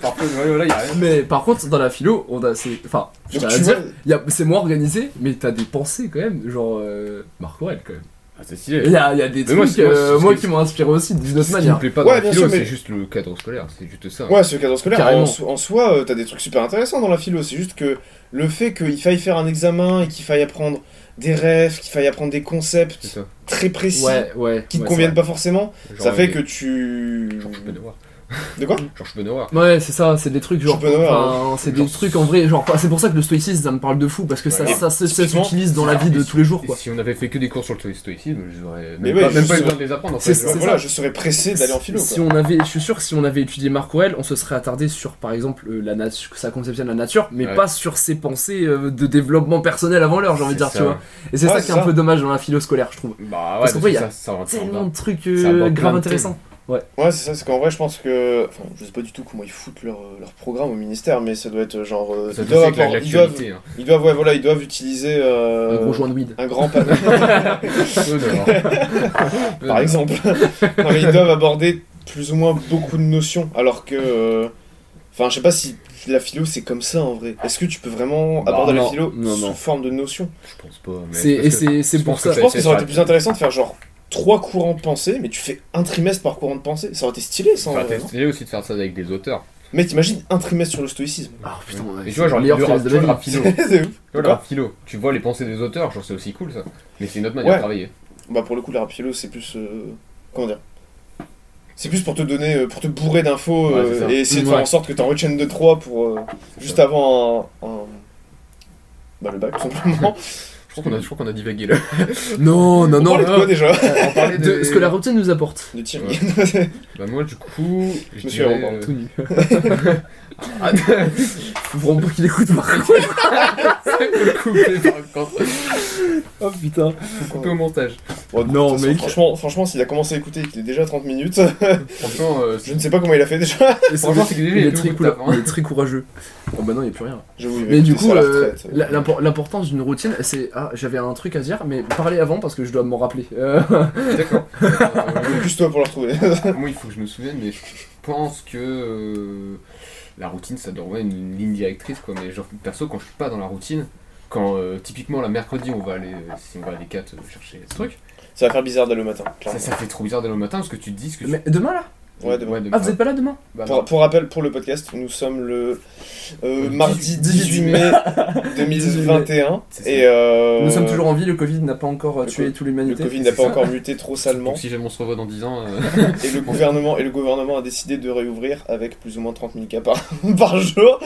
Parfois, ouais, voilà, y a rien. Mais par contre, dans la philo, on a. c'est- Enfin, je Donc tiens à tu dire, vois, y a- c'est moins organisé, mais t'as des pensées quand même. Genre. Euh, Marc Aurèle quand même. Ah, c'est stylé. Il y a, il y a des Mais moi, trucs, c'est- moi, euh, c'est- moi, c'est- qui m'ont inspiré aussi d'une autre Ce qui me manière. plaît pas Ouais, dans la bien philo, sûr, mais- c'est juste le cadre scolaire, c'est juste ça. Ouais, ce cadre scolaire, Carrément. en, so- en soi, euh, t'as des trucs super intéressants dans la philo. C'est juste que le fait qu'il faille faire un examen et qu'il faille apprendre des rêves, qu'il faille apprendre des C'est concepts ça. très précis Ouais, ouais. qui te ouais, conviennent pas forcément, Genre, ça fait que tu. Genre. De quoi Genre Schopenhauer. vrai. Ouais, c'est ça, c'est des trucs genre. Enfin, c'est des Genre- trucs en vrai, genre. C'est pour ça que le stoïcisme, ça me parle de fou, parce que ça, Ouais. ça, ça, s'utilise dans la vie de tous les jours, quoi. si on avait fait que des cours sur le stoïcisme, j'aurais Mais même, ouais, pas, même pas eu serais- besoin de les apprendre. En C'est- fait, voilà, je serais pressé d'aller en philo. Si quoi. on avait, je suis sûr que si on avait étudié Marc Aurèle, on se serait attardé sur, par exemple, euh, la nature, sa conception de la nature, mais Ouais. pas sur ses pensées euh, de développement personnel avant l'heure, j'ai envie de dire, tu vois. Et c'est ça qui est un peu dommage dans la philo scolaire, je trouve. Bah ouais, Parce parce qu'en que vrai, il y a ça, ça, ça, Tellement de trucs euh, grave intéressants. Ouais, c'est ça, c'est qu'en vrai, je pense que. Enfin, je sais pas du tout comment ils foutent leur, leur programme au ministère, mais ça doit être genre. euh, Ça ils, doivent ils, doivent, l'actualité. hein. ils doivent, ouais, voilà, ils doivent utiliser. euh, Un gros joint de weed. un grand panneau. Par exemple. non, mais ils doivent aborder plus ou moins beaucoup de notions, alors que. euh, Enfin, je sais pas si la philo c'est comme ça en vrai. Est-ce que tu peux vraiment Bah, aborder la philo non, sous non. forme de notions? Je pense pas. mais C'est- parce et que- c'est pour pense ça. que Je pense que ça aurait été plus intéressant de faire genre trois courants de pensée, mais tu fais un trimestre par courant de pensée. Ça aurait été stylé sans. Enfin, t'es stylé aussi de faire ça avec des auteurs. Mec, t'imagines un trimestre sur le stoïcisme. Ah putain, ouais, Et tu vois, genre, meilleur de tu rap philo. Tu c'est ouf. vois, le Quoi rap philo, tu vois les pensées des auteurs, genre c'est aussi cool ça. Mais c'est une autre manière Ouais. de travailler. Bah pour le coup, les rap philo, c'est plus... euh, Comment dire? C'est plus pour te donner, euh, pour te bourrer d'infos Ouais, euh, c'est ça. et essayer de faire en sorte que t'en retiennes 2-3 pour euh, C'est juste ça. avant un, un- Bah le bac tout simplement. Je crois qu'on a, qu'on a divagué là. Non, non, On non. parlait de quoi déjà On parlait De ce que la routine nous apporte. De Thierry. Bah moi du coup, je Monsieur dirais, Robin, euh, Tout nu. Faut vraiment pas qu'il écoute par contre. faut le couper par contre. Oh putain. Faut couper au montage. Bon, de Non, toute façon, mec. Franchement, franchement s'il a commencé à écouter et qu'il est déjà à 30 minutes, Franchement, euh, je ne sais pas comment il a fait déjà. Franchement, c'est il, est très cool- hein. il est très courageux. Oh bah non, il n'y a plus rien. Mais du coup, euh, l'impor- l'importance d'une routine, c'est. Ah, j'avais un truc à dire, mais parlez avant parce que je dois m'en rappeler. Euh, D'accord. Euh, Plus toi pour le retrouver. Moi, il faut que je me souvienne, mais je pense que euh, la routine, ça doit avoir une, une ligne directrice, quoi. Mais genre, perso, quand je suis pas dans la routine, quand euh, typiquement, la mercredi, on va aller, euh, si on va aller 4 chercher ce truc, ça va faire bizarre d'aller au matin, ça, fait trop bizarre d'aller au matin parce que tu te dis ce que tu... Mais demain là? Ouais, demain. Ah, vous êtes pas là demain Bah, Pour, rappel, pour le podcast, nous sommes le euh, Le mardi 18 18 mai 2021 C'est ça. et euh, Nous sommes toujours en vie, le Covid n'a pas encore euh, le tué co- toute le l'humanité. Covid n'a pas ça. encore muté trop salement Donc si jamais on se revoit dans 10 ans, euh, et le gouvernement et le gouvernement a décidé de réouvrir avec plus ou moins 30 000 cas par, par jour.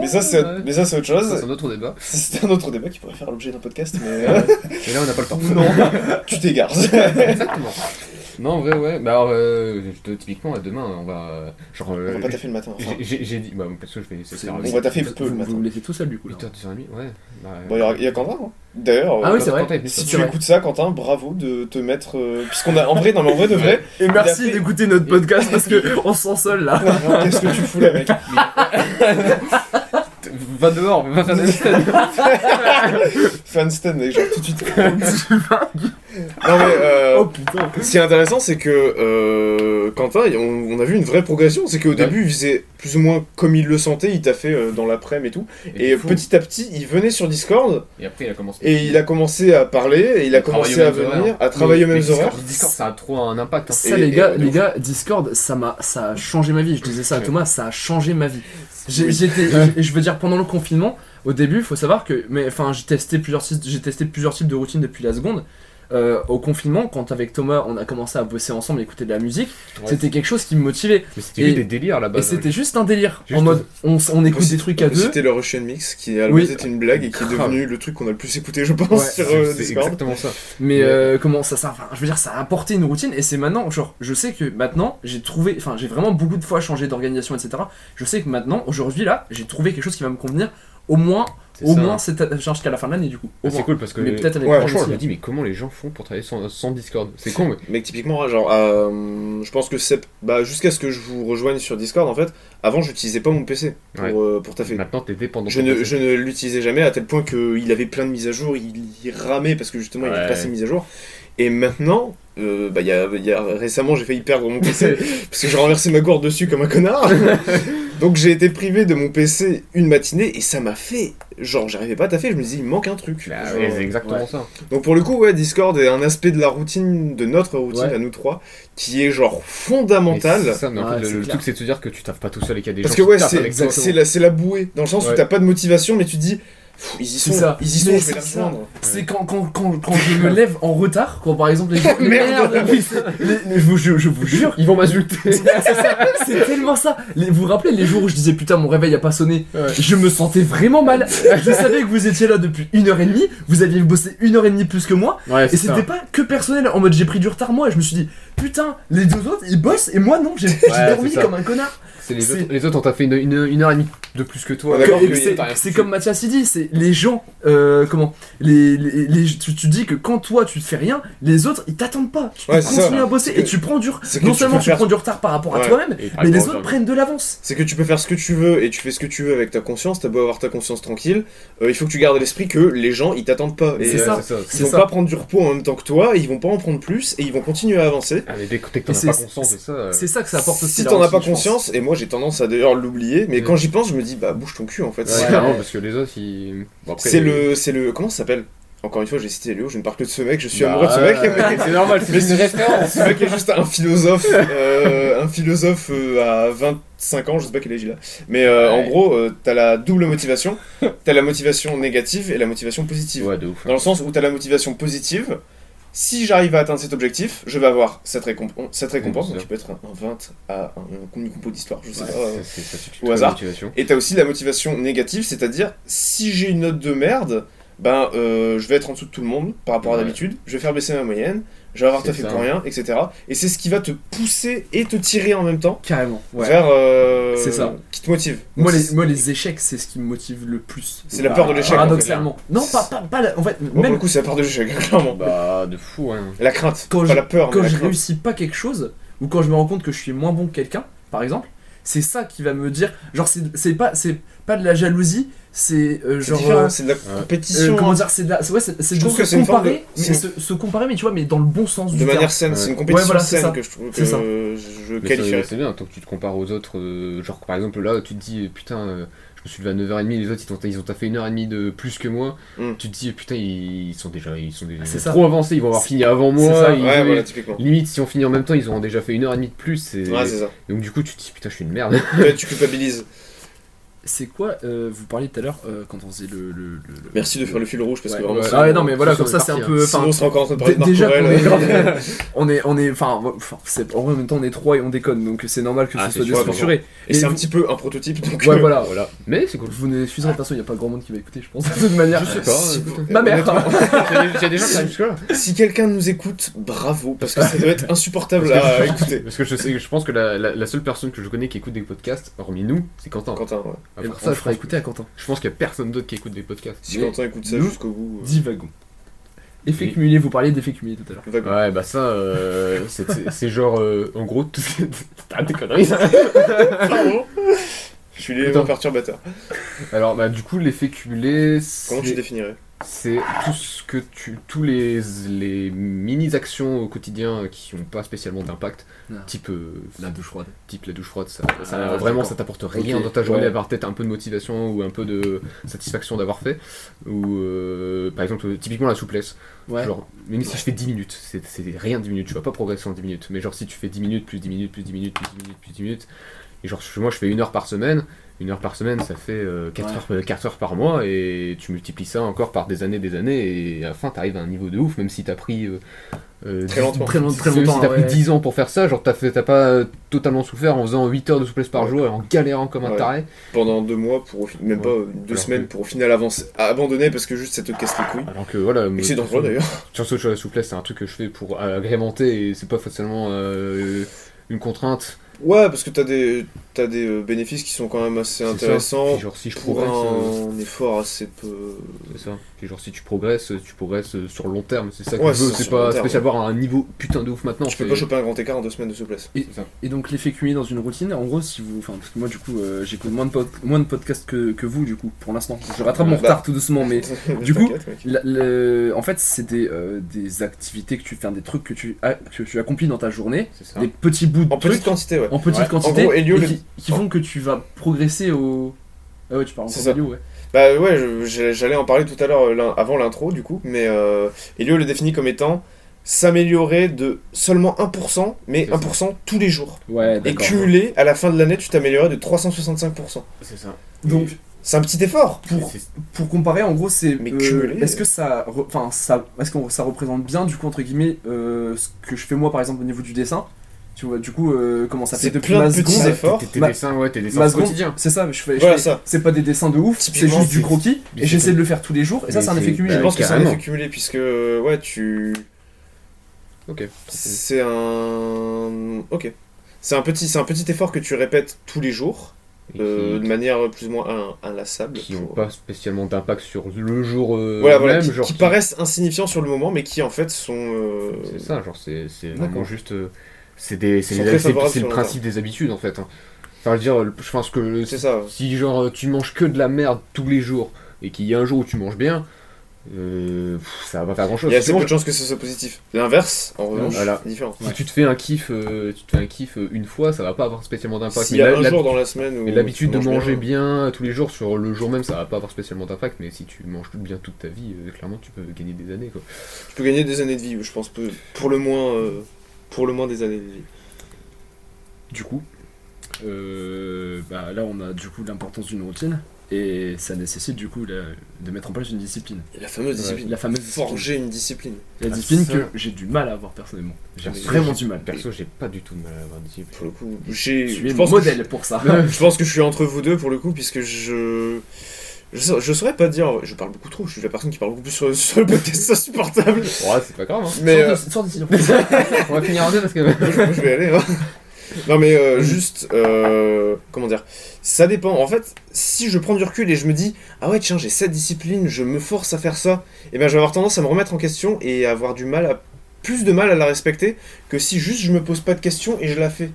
Mais ça c'est ouais. mais ça c'est autre Ça, c'est chose. un autre débat. C'est un autre débat qui pourrait faire l'objet d'un podcast mais Et là, on n'a pas le temps. non, tu t'égares. Exactement. Non, en vrai, ouais. Bah, alors, euh, je typiquement, là, demain, on va. euh, Genre. On euh, va pas taffer le matin. enfin. j'ai- J'ai j'ai dit. Bah, parce que je vais essayer de faire On va taffer peu le Vous, matin. vous me laissez tout seul du coup. là. 8h, 10h30, ouais. Bah, Bon, il y il y a Quentin. hein. D'ailleurs, Ah euh, oui, c'est vrai. Si tu C'est écoutes ça, Quentin, bravo de te mettre. euh, Puisqu'on a en vrai, non mais en vrai de vrai, Et merci fait- d'écouter notre podcast parce que on se sent seul là. qu'est-ce que tu fous là, mec Va dehors, va faire des scènes. Fanstan, mec, genre tout de suite. non mais euh, Oh putain. ce qui est intéressant, c'est que euh, Quentin, on, on a vu une vraie progression. C'est qu'au début, il faisait plus ou moins comme il le sentait, il t'a fait euh, dans l'après-midi et tout. Et, petit à petit, il venait sur Discord Et après, il a commencé. et il a commencé à parler et il a Travailler commencé aux à mêmes venir, horaires. à travailler aux Mais mêmes Discord- horaires. Discord, ça a trop un impact. hein. Ça Et- les et- gars, de les ouf. gars, Discord, ça m'a, ça a changé ma vie. Je disais ça à Ouais. Thomas, ça a changé ma vie. J'étais, et je veux dire pendant le confinement, au début, il faut savoir que, mais enfin, j'ai testé plusieurs, j'ai testé plusieurs types de routines depuis la seconde. Euh, au confinement, quand avec Thomas, on a commencé à bosser ensemble, écouter de la musique, Ouais. c'était quelque chose qui me motivait. Mais c'était Et- juste des délires Et là-bas. c'était juste un délire. Juste- En mode, on, écoute des trucs à deux. C'était le Russian Mix qui à la Oui. base était une blague et qui est devenu le truc qu'on a le plus écouté, je pense, Ouais, sur C'est euh, Discord. exactement ça. Mais euh, comment ça, ça, enfin, je veux dire, ça a apporté une routine et c'est maintenant, genre, je sais que maintenant, j'ai trouvé, enfin, j'ai vraiment beaucoup de fois changé d'organisation, etc. Je sais que maintenant, aujourd'hui, là, j'ai trouvé quelque chose qui va me convenir, au moins, au ça. moins, c'est jusqu'à la fin de l'année, du coup. Ah, C'est cool parce que. Mais peut-être avec Ouais, Chrome Franchement, je aussi. me dis, mais comment les gens font pour travailler sans, sans Discord? C'est con, mais. Mec, typiquement, genre, euh, je pense que c'est. Bah, jusqu'à ce que je vous rejoigne sur Discord, en fait, avant, j'utilisais pas mon PC pour, Ouais. euh, pour taffer. Maintenant, t'es dépendant. Je de ne, je ne l'utilisais jamais à tel point qu'il avait plein de mises à jour, il, il ramait parce que justement il Ouais. avait pas ses mises à jour. Et maintenant, euh, bah, il y a, il y a- récemment j'ai failli perdre mon PC parce que j'ai renversé ma gourde dessus comme un connard. Donc j'ai été privé de mon PC une matinée et ça m'a fait. Genre, j'arrivais pas à taffer, je me disais, il me manque un truc. Bah Genre, ouais, c'est exactement ouais. ça. Donc pour le coup, ouais, Discord est un aspect de la routine, de notre routine Ouais. à nous trois, qui est genre fondamental. c'est ça, mais en Ouais, fait, le, truc, c'est de se dire que tu taffes pas tout seul et qu'il y a des Parce gens que ouais, c'est la, c'est la bouée, dans le sens où t'as pas de motivation, mais tu dis, ils y C'est sont, ça. ils y sont, Mais je vais les c'est ça. rejoindre. C'est quand, quand, quand, quand je me lève en retard, quand par exemple les gens. Merde. oui, les- les- je, vous, je- je vous jure, Ils vont m'insulter. c'est ça, c'est tellement ça. Les- vous vous rappelez les jours où je disais putain mon réveil a pas sonné Ouais. Je me sentais vraiment mal. Je savais que vous étiez là depuis une heure et demie, vous aviez bossé une heure et demie plus que moi, Ouais, et c'était pas que personnel. En mode j'ai pris du retard moi, et je me suis dit putain les deux autres ils bossent et moi non, j'ai dormi comme un connard. C'est les, autres, les autres ont taffé une, une, une heure et demie de plus que toi. C'est- comme Mathias il dit, c'est les gens, euh, comment les, les, les- tu, tu dis que quand toi tu te fais rien, les autres ils t'attendent pas. Tu Ouais, peux c'est continuer ça. à bosser et tu prends du non seulement tu faire- prends du retard par rapport à Ouais. toi-même, mais les autres prennent de l'avance. C'est que tu peux faire ce que tu veux et tu fais ce que tu veux avec ta conscience, t'as beau avoir ta conscience tranquille, euh, il faut que tu gardes à l'esprit que les gens ils t'attendent pas. Et C'est euh, ça. c'est ça. Ils vont pas prendre du repos en même temps que toi, ils vont pas en prendre plus et ils vont continuer à avancer. Ah, mais dès que t'en as pas conscience de ça. euh, C'est ça que ça apporte aussi. Si t'en as pas conscience, et moi j'ai tendance à d'ailleurs l'oublier, mais quand j'y pense, je me dis bah bouge ton cul en fait. Ouais, C'est- clairement, parce que les autres, ils. Bon, C'est les- le, c'est le, comment ça s'appelle? Encore une fois, j'ai cité Léo, je ne parle que de ce mec, je suis Bah, amoureux de ce mec. C'est normal, c'est une référence. Ce mec est juste un philosophe, euh, un philosophe euh, à 25 ans, je sais pas quel âge il a. Mais euh, en gros, euh, t'as la double motivation. T'as la motivation négative et la motivation positive. Ouais, de ouf. Dans le sens où t'as la motivation positive, si j'arrive à atteindre cet objectif, je vais avoir cette, récomp- cette récompense, donc qui peut être un, un 20 à un, une compo d'histoire, je sais Ouais, pas. Ça, euh. c'est- ça suffit au hasard. motivation. Et t'as aussi la motivation négative, c'est-à-dire si j'ai une note de merde, ben euh, je vais être en dessous de tout le monde par rapport à d'habitude, je vais faire baisser ma moyenne, je vais avoir ça. pour rien, etc. Et c'est ce qui va te pousser et te tirer en même temps Carrément. Ouais. vers. euh, C'est ça. Qui te motive. Moi les, moi, les échecs, c'est ce qui me motive le plus. C'est la peur de l'échec, en fait. Paradoxalement. Non, pas, pas, pas la- En fait, Moi, pour même le coup, c'est la peur de l'échec, clairement. Bah, de fou, hein. La crainte, Quand pas je- la peur, quand mais la je crainte. réussis pas quelque chose, ou quand je me rends compte que je suis moins bon que quelqu'un, par exemple, c'est ça qui va me dire. Genre, c'est c'est pas, c'est pas de la jalousie, c'est euh, C'est genre. euh, c'est de la euh, compétition. comment dire, c'est de la, ouais, c'est Je trouve se que une de- comparer, mais se, se comparer, mais tu vois, mais dans le bon sens de du manière terme. saine, Ouais. c'est une compétition Ouais, voilà, c'est saine ça. que je trouve que ça. je qualifierais. c'est- C'est bien, tant que tu te compares aux autres. euh, genre, par exemple, là, tu te dis, putain, euh, je me suis levé à 9h30, les autres, ils ont, ils ont taffé 1h30 de plus que moi. Mm. Tu te dis, putain, ils sont déjà, ils sont déjà C'est ça. trop avancés, ils vont avoir fini avant moi. ils- Ouais, voilà, typiquement. Limite, si on finit en même temps, ils auront déjà fait 1h30 de plus. et- Ouais, c'est ça. Donc, du coup, tu te dis, putain, je suis une merde. Ouais, tu culpabilises. C'est quoi euh, Vous parliez tout à l'heure euh, quand on faisait le. le, le- le- Merci de faire le fil rouge parce Ouais, que vraiment. ouais. Ah ouais, non, mais voilà, comme ça c'est un peu. Sinon, on serait encore en train de parler de Dé- déjà on est, on est, enfin, en même temps on est trois et on déconne, donc c'est normal que Ah, ce c'est soit déstructuré. Et c'est un petit peu un prototype, donc. Ouais, euh, voilà. voilà. Mais c'est cool. Vous n'excuserez de toute façon, il n'y a pas grand monde qui va écouter, je pense, de toute manière. Je sais pas. si-. Ma mère. Il y a des gens qui arrivent jusque-là. Si quelqu'un nous écoute, bravo, parce que ça doit être insupportable à écouter. Parce que je, sais, je pense que la seule personne que je connais qui écoute des podcasts, hormis nous, c'est Quentin. Quentin, ouais. À Et ça, je fera pense, écouter à Quentin. je pense qu'il y a personne d'autre qui écoute des podcasts. Si Mais Quentin écoute ça jusqu'au bout. euh, Divagons. Effet Oui. cumulé, vous parliez d'effet cumulé tout à l'heure. Ouais, bah ça, euh, c'est- genre, euh, en gros, tout T'arrêtes tes conneries. Pardon Je suis l'élément perturbateur. Alors, bah, du coup, l'effet cumulé, Comment tu définirais? C'est tout ce que tu. Tous les, les mini-actions au quotidien qui n'ont pas spécialement d'impact, Ah. type, euh, La douche froide. type la douche froide, ça, ça- Ah, vraiment d'accord. ça t'apporte rien Ok, dans ta journée ouais. à part peut-être un peu de motivation ou un peu de satisfaction d'avoir fait. Ou euh, par exemple, typiquement la souplesse. Ouais. Genre, même si je fais 10 minutes, c'est c'est rien 10 minutes, tu vas pas progresser en 10 minutes. Mais genre, si tu fais 10 minutes, plus 10 minutes, plus 10 minutes, plus 10 minutes, plus 10 minutes, et genre, moi je fais une heure par semaine, une heure par semaine ça fait 4, Ouais. heures, euh, 4 heures par mois, et tu multiplies ça encore par des années, des années, et à la fin t'arrives à un niveau de ouf, même si t'as pris. euh, euh, Très 10 longtemps. Très, long- très même longtemps. si t'as ouais. pris 10 ans pour faire ça, genre t'as fait- t'as pas euh, totalement souffert en faisant 8 heures de souplesse par jour et en galérant comme un Ouais. taré. Pendant deux mois, pour même Ouais. pas euh, deux Alors semaines, que- pour au final avancer, abandonner parce que juste ça te casse les couilles. Alors que voilà. Et c'est dangereux d'ailleurs. Surtout sur la souplesse, c'est un truc que je fais pour agrémenter et c'est pas forcément euh, une contrainte. Ouais, parce que t'as des, t'as des euh, bénéfices qui sont quand même assez ça. intéressants genre si je pour progresse, euh, un effort assez peu. c'est ça. Genre si tu progresses, tu progresses euh, sur le long terme. C'est ça que Ouais, je veux. c'est pas spécial avoir un niveau putain de ouf maintenant. tu peux pas choper un grand écart en deux semaines de souplesse. Et donc l'effet cumulé dans une routine, en gros, si vous, enfin, parce que moi du coup, euh, j'écoute moins de pod- moins de podcasts que, que vous du coup, pour l'instant. Je rattrape mon Bah. retard tout doucement, mais Du coup, la- en fait, c'est des, euh, des activités que tu fais, des trucs que tu, que tu accomplis dans ta journée, des petits bouts de En petite quantité, ouais. en petite Ouais. quantité, En gros, Elio, et le- qui, qui font que tu vas progresser au. Ah ouais, tu parles ça. d'Elio, ouais. Bah ouais, j'allais en parler tout à l'heure, euh, avant l'intro du coup, mais euh, Elio le définit comme étant s'améliorer de seulement 1%, mais C'est ça. 1% tous les jours. Ouais, Et cumulé, à la fin de l'année, tu t'améliorerais de 365%. C'est ça. Donc, C'est un petit effort. pour, pour comparer, en gros, c'est. Mais euh, cumulé. Est-ce que ça. Enfin, ça. Est-ce que ça représente bien, du coup, entre guillemets, euh, ce que je fais moi, par exemple, au niveau du dessin? Tu vois, du coup, euh, comment ça fait C'est depuis plein de petits efforts. Tes tes Ma- dessins, ouais, tes dessins ma au seconde, quotidien. c'est ça, je fais, je Voilà fais- ça. c'est pas des dessins de ouf, c'est juste du croquis, et j'essaie de le faire tous les jours, et ça c'est un effet cumulé. Je Ouais, pense que c'est un effet cumulé, puisque, ouais, tu... Ok. C'est un... Ok. C'est un, petit, c'est un petit effort que tu répètes tous les jours, euh, de manière plus ou moins in- inlassable. qui n'ont pour- pas spécialement d'impact sur le jour euh, Voilà, voilà, même, qui, genre qui paraissent insignifiants sur le moment, mais qui en fait sont... euh, C'est ça, genre c'est vraiment juste. euh, C'est des- le le principe des habitudes en fait. hein. Enfin, je veux dire, je pense que ça. si genre tu manges que de la merde tous les jours et qu'il y a un jour où tu manges bien, euh, ça va pas faire grand chose. Il y a assez peu de chances que ce soit positif. L'inverse, en revanche, Voilà. c'est différent. Si tu te fais un kiff, euh, tu te fais un kiff euh, une fois, ça va pas avoir spécialement d'impact. Mais y a un jour dans la semaine où l'habitude tu de manger bien tous les jours sur le jour même, ça va pas avoir spécialement d'impact. Mais si tu manges tout bien toute ta vie, euh, clairement, tu peux gagner des années. Quoi. tu peux gagner des années de vie, je pense, pour le moins, pour le moins des années de vie. Du coup, euh, bah, là on a du coup l'importance d'une routine et ça nécessite du coup la- de mettre en place une discipline. Et la fameuse Ouais, discipline. La fameuse discipline. Forger une discipline. La Ah, discipline ça- que j'ai du mal à avoir personnellement. J'ai Perso, vraiment du mal. Perso, j'ai pas du tout de mal à avoir discipline. Pour le coup, j'ai. Je pense que modèle pour ça. je, je pense que je suis entre vous deux pour le coup, puisque je. Je, je saurais pas dire, je parle beaucoup trop, je suis la personne qui parle beaucoup plus sur, sur le podcast, c'est insupportable. Ouais, c'est pas grave. Hein. Mais euh, Sors d'ici. On va finir en deux parce que. moi, je vais aller. hein. Non mais euh, juste, euh, comment dire, ça dépend. En fait, si je prends du recul et je me dis, ah ouais tiens j'ai cette discipline, je me force à faire ça, et ben je vais avoir tendance à me remettre en question et à avoir du mal à plus de mal à la respecter que si juste je me pose pas de questions et je la fais.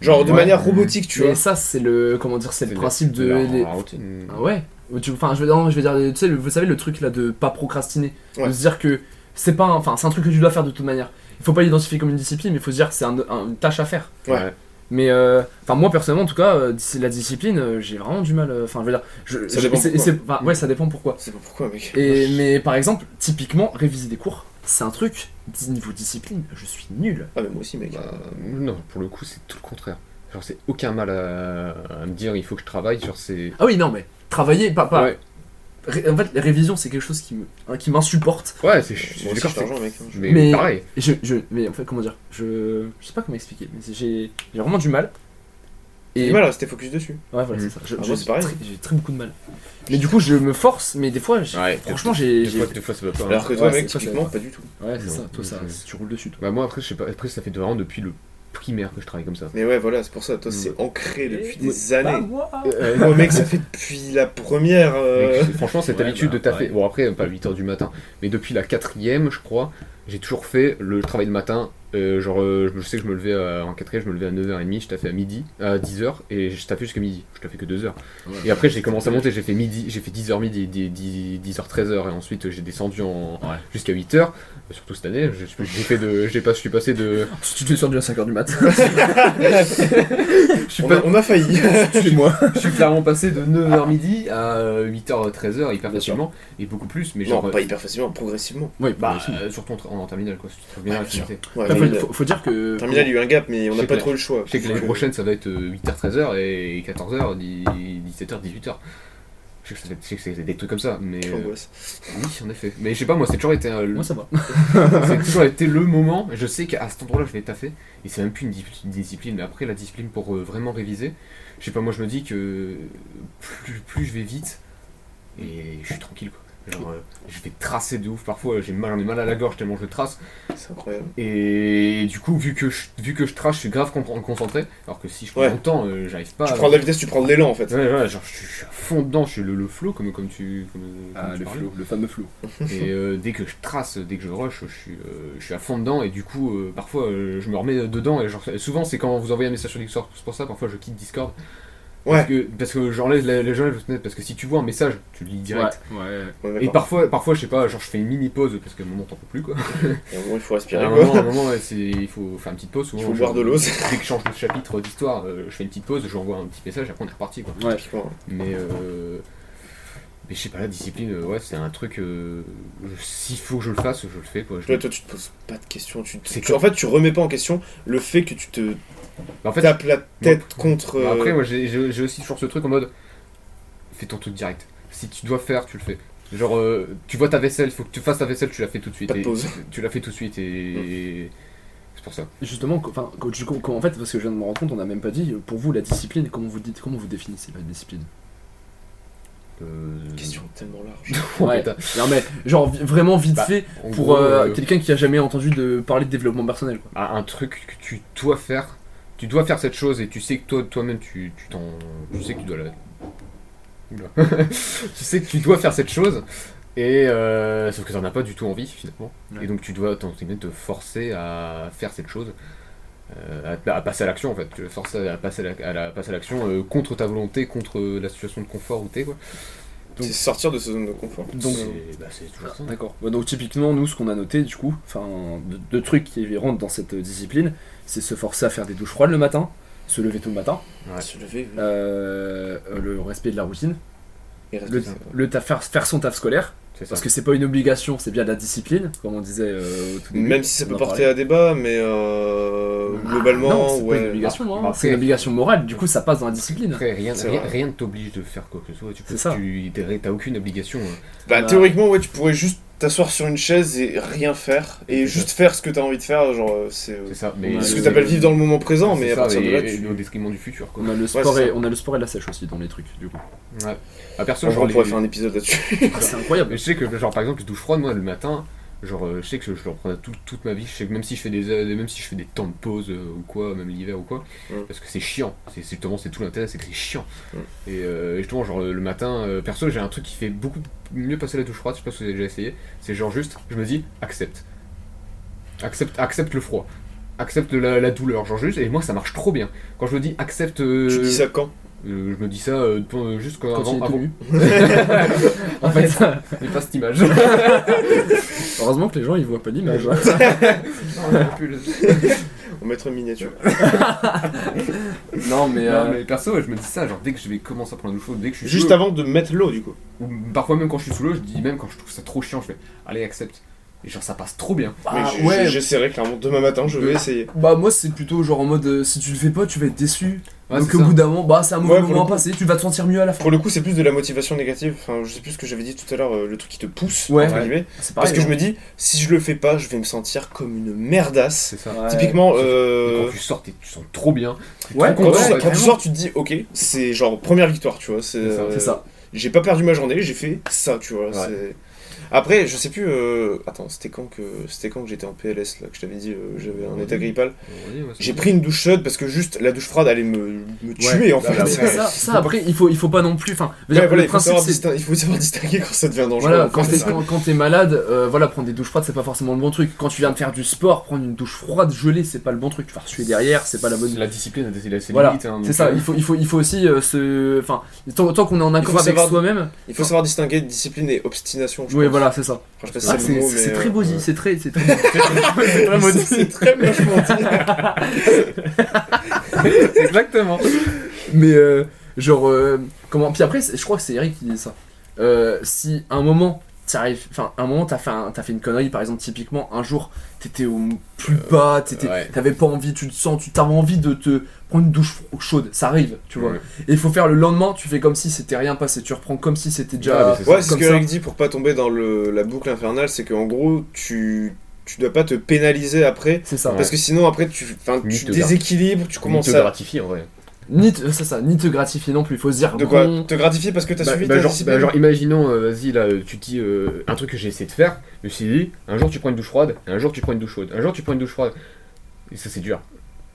Genre de Ouais. manière robotique, tu Mais vois. ça c'est le comment dire c'est le principe de la les- routine. Ah ouais. Tu- Enfin je veux dire, je veux dire tu sais le- vous savez le truc là de pas procrastiner, Ouais. de se dire que c'est pas un- enfin c'est un truc que tu dois faire de toute manière. Il faut pas l'identifier comme une discipline, mais il faut se dire que c'est un- un- une tâche à faire. Ouais. Mais euh, enfin moi personnellement en tout cas euh, la discipline euh, j'ai vraiment du mal euh, enfin je veux dire je, Ça je- dépend c'est- pourquoi. ouais ça dépend pourquoi C'est pas pourquoi mec. et mais par exemple typiquement réviser des cours c'est un truc niveau discipline je suis nul Ah mais moi aussi mec. Bah, non, pour le coup, c'est tout le contraire. Genre, c'est aucun mal à, à me dire il faut que je travaille. Genre, c'est. ah oui non mais travailler pas pas Ouais, en fait les révisions c'est quelque chose qui me hein, qui m'insupporte ouais c'est. Moi je suis aussi, d'accord, c'est- mec. hein. Mais, Mais- pareil. Je, je mais en fait comment dire je je sais pas comment expliquer mais j'ai j'ai vraiment du mal J'ai et du mal à rester focus dessus. ouais voilà c'est ça Je- Ah, je- moi, c'est pareil. très- j'ai très beaucoup de mal mais du coup je me force mais des fois Ouais, franchement j'ai Des des fois, ça va pas. hein. Alors que Ouais, toi c'est- mec, typiquement, pas. pas du tout. ouais c'est ça toi ça tu roules dessus toi Bah, moi, après, je sais pas. Après, ça fait vraiment depuis le primaire que je travaille comme ça. Mais ouais voilà, c'est pour ça, toi c'est ancré depuis Et- des années. moi Euh, Moi mec, ça fait depuis la première. euh, Mec, franchement, cette Ouais, habitude bah, de taffer. pareil. Bon, après, pas 8h du matin, mais depuis la quatrième, je crois, j'ai toujours fait le travail le matin. Euh, genre, euh, je sais que je me levais à- en quatrième, je me levais à 9h30, je taffais à midi, à 10h, et je taffais jusqu'à midi. Je taffais que 2h. Et après, j'ai commencé à monter, j'ai fait midi, j'ai fait 10h midi, 10h, 13h, et ensuite j'ai descendu en... Ouais. jusqu'à 8h. Surtout cette année, je- j'ai fait de. J'ai pas, je suis passé de. Si tu descendu à 5h du mat. Je suis, on, pas- a, on a failli. chez moi. je suis clairement passé de 9h midi à 8h, 13h, hyper Bien sûr. facilement, et beaucoup plus, mais non, genre. pas hyper facilement, progressivement. Oui, Bah, euh, surtout en, en terminale, quoi. Si tu te bien Ouais, faut, faut- faut dire que. terminal, il y a eu un gap, mais on n'a pas trop le choix. Je sais que l'année prochaine, ça va être 8h, 13h, et 14h, 17h, 18h. Je sais que c'est des trucs comme ça, mais. euh, angoisse. oui, en effet. Mais je sais pas, moi, c'est toujours été. euh, le- Moi ça va. c'est toujours été le moment. Je sais qu'à cet endroit-là, je vais taffer. Et c'est même plus une, di- une discipline. Mais après, la discipline pour euh, vraiment réviser, je sais pas, moi, je me dis que plus, plus je vais vite, et je suis tranquille, quoi. Genre, euh, je vais tracer de ouf parfois, j'ai mal, j'en ai mal à la gorge tellement je trace. C'est incroyable. Et du coup, vu que je, vu que je trace, je suis grave con- concentré. Alors que si je prends Ouais. longtemps, euh, j'arrive pas Tu à. prends de la vitesse, tu prends de l'élan en fait. Ouais, ouais, genre je suis, je suis à fond dedans, je suis le, le flow comme, comme tu. Comme, Ah, comme le flow, le fameux flow. Et euh, dès que je trace, dès que je rush, je suis, euh, je suis à fond dedans et du coup, euh, parfois euh, je me remets dedans. Et genre, souvent, c'est quand vous envoyez un message sur Discord, c'est pour ça, parfois je quitte Discord. Ouais. Parce que, parce que j'enlève les, les gens, parce que si tu vois un message, tu le lis direct. Ouais, ouais. Ouais, Et parfois, parfois, je sais pas, genre je fais une mini pause parce qu'à un moment t'en peux plus quoi. Et à un moment, il faut À respirer un quoi. moment, à un moment, il faut faire une petite pause. Il faut boire de l'eau. Dès que je change de chapitre d'histoire, euh, je fais une petite pause, j'envoie un petit message, après on est reparti quoi. Ouais. Mais, euh, mais je sais pas, la discipline, euh, ouais, c'est un truc. euh, S'il faut que je le fasse, je le fais quoi. Je- Toi, toi, tu te poses pas de questions. Tu, tu- en fait, tu remets pas en question le fait que tu te en fait, tapes la tête contre. bah, après, euh, moi j'ai aussi toujours ce truc en mode fais ton truc direct. Si tu dois faire, tu le fais. Genre, euh, tu vois ta vaisselle, il faut que tu fasses ta vaisselle, tu la fais tout de suite. Pas de et- pause. Tu la fais tout de suite et. C'est pour ça. Justement, enfin, en fait, parce que je viens de me rendre compte, on n'a même pas dit, pour vous, la discipline, comment vous dites, comment vous définissez la discipline? Euh, Question tellement large. Oh, Ouais. Non mais, genre, vraiment vite Bah, fait, pour euh, euh, quelqu'un qui a jamais entendu de parler de développement personnel, quoi. un un truc que tu dois faire. Tu dois faire cette chose et tu sais que toi, toi-même, tu, tu t'en. Tu sais que tu dois la. Tu sais que tu dois faire cette chose. Et euh, sauf que t'en as pas du tout envie finalement. Ouais. Et donc tu dois t'en- te forcer à faire cette chose. euh, à, à passer à l'action en fait. Tu forcer à passer à la- à la- passer à l'action euh, contre ta volonté, contre la situation de confort où t'es quoi. C'est sortir de sa zone de confort. Donc, C'est bah, c'est toujours ça. D'accord. Ouais, donc typiquement, nous, ce qu'on a noté, du coup, enfin, de, de trucs qui rentrent dans cette discipline, c'est se forcer à faire des douches froides le matin, se lever tôt le matin, Ouais. Se lever, euh, le respect de la routine, et le, le taf- faire, faire son taf scolaire, parce que c'est pas une obligation, c'est bien de la discipline, comme on disait euh, au tout début. Même si ça peut porter à débat, mais euh, globalement, non, c'est pas ouais. une obligation, hein. Bah, c'est une obligation morale, du coup ça passe dans la discipline. Après, rien, ne t'oblige de faire quoi que ce soit. Tu peux, C'est ça. tu t'es- t'as aucune obligation. hein. Bah, Bah. théoriquement, ouais, tu pourrais juste t'asseoir sur une chaise et rien faire, et juste faire ce que t'as envie de faire, genre, euh, c'est. euh, C'est ça. On Mais a ce que le- t'appelles vivre dans le moment présent, mais à ça, partir de là, et tu. au détriment du futur. Quoi. On a, le sport et, on a le sport et la sèche aussi dans les trucs, du coup. Ouais. À perso, Franchement, genre, on les- pourrait faire un épisode là-dessus. c'est incroyable. Mais je sais que, genre, par exemple, douche froide, moi, le matin, genre, euh, je sais que je, je le reprends tout- toute ma vie. Je sais que même si je fais des, euh, même si je fais des temps de pause euh, ou quoi, même l'hiver ou quoi, Mm. parce que c'est chiant. C'est c'est justement, c'est tout l'intérêt, c'est que c'est chiant. Mm. Et euh, justement, genre, le matin, perso, j'ai un truc qui fait beaucoup mieux passer la douche froide. Je sais pas si vous avez déjà essayé. C'est genre juste, je me dis, accepte. Accepte, accepte le froid. Accepte la, la douleur, genre juste, et moi ça marche trop bien. Quand je me dis accepte. euh, Tu dis ça quand? Euh, je me dis ça euh, pour- juste quand, Quand avant, il est tout avant- nu. en fait, j'ai pas cette image. Heureusement que les gens ils voient pas l'image. hein. On va mettre une miniature. non mais, Non, euh, mais perso, ouais, je me dis ça, genre dès que je vais commencer à prendre la douche chaude, dès que je suis Juste sous avant de mettre l'eau, du coup. ou parfois même quand je suis sous l'eau, je dis même quand je trouve ça trop chiant, je fais allez accepte. Et genre ça passe trop bien. ah, j- ouais. j'essaierai clairement demain matin, je vais Euh, essayer. Bah moi c'est plutôt genre en mode euh, si tu le fais pas tu vas être déçu. Ouais, Donc au ça. bout d'un moment bah c'est un mauvais Ouais, pour moment le coup. passé, tu vas te sentir mieux à la fin. Pour le coup, c'est plus de la motivation négative. Enfin, je sais plus ce que j'avais dit tout à l'heure, euh, le truc qui te pousse, Ouais. entre Ouais. guillemets. C'est Parce que je hein. me dis, si je le fais pas, je vais me sentir comme une merdasse. C'est ça. Ouais. Typiquement, euh, quand tu sors, t'es- tu sens trop bien. T'es Ouais, trop quand, content, tu, ouais, quand tu carrément. sors, tu te dis, ok, c'est genre première victoire, tu vois. C'est C'est ça, euh, C'est ça. J'ai pas perdu ma journée, j'ai fait ça, tu vois. Ouais. c'est- Après, je sais plus. euh, Attends, c'était quand que c'était quand que j'étais en PLS là que je t'avais dit, euh, j'avais un état grippal. Ouais, J'ai pris une douche chaude parce que juste la douche froide allait me, me tuer Ouais, en bah, fait. bah, ça, ça après il faut, il faut pas non plus. Enfin, Ouais, voilà, il, faut principe il faut savoir distinguer quand ça devient dangereux. Voilà, quand t'es quand, quand malade, euh, voilà, prendre des douches froides, c'est pas forcément le bon truc. Quand tu viens de faire du sport, prendre une douche froide gelée, c'est pas le bon truc. Tu vas suer derrière, c'est pas la bonne. La discipline a ses Voilà, limites. hein, c'est ça. Il faut, il faut, il faut aussi euh, se, enfin, tant, tant qu'on est en accord avec soi-même. Il faut savoir distinguer discipline et obstination. Voilà, c'est ça. Enfin, je sais pas si Ah, c'est très euh, maudit, ouais. c'est très, c'est très. c'est très maudit. C'est très vachement dit. Exactement. Mais euh, genre, euh, comment Puis après, je crois que c'est Eric qui dit ça. Euh, si un moment, t'arrives, enfin, un moment, t'as fait, un- t'as fait une connerie, par exemple, typiquement, un jour, t'étais au plus bas, t'étais- ouais. t'avais pas envie, tu te sens, tu t'avais envie de te prendre une douche chaude, ça arrive, tu vois. Ouais. Et il faut faire le lendemain, tu fais comme si c'était rien passé, tu reprends comme si c'était déjà. Ah, mais c'est Ouais, c'est ce que ça. Eric dit pour pas tomber dans le, la boucle infernale, c'est qu'en gros, tu, tu dois pas te pénaliser après. C'est ça. Parce que sinon, après, tu, tu déséquilibres, tu commences à. gratifier en vrai. Ni te, c'est ça, ni te gratifier non plus, il faut se dire De quoi bon, Te gratifier parce que t'as Bah, suivi bah, ta genre, bah, genre, imaginons, euh, vas-y, là, tu te dis euh, un truc que j'ai essayé de faire, je me suis dit, un jour tu prends une douche froide, et un jour tu prends une douche chaude, un jour tu prends une douche froide. Et ça, c'est dur.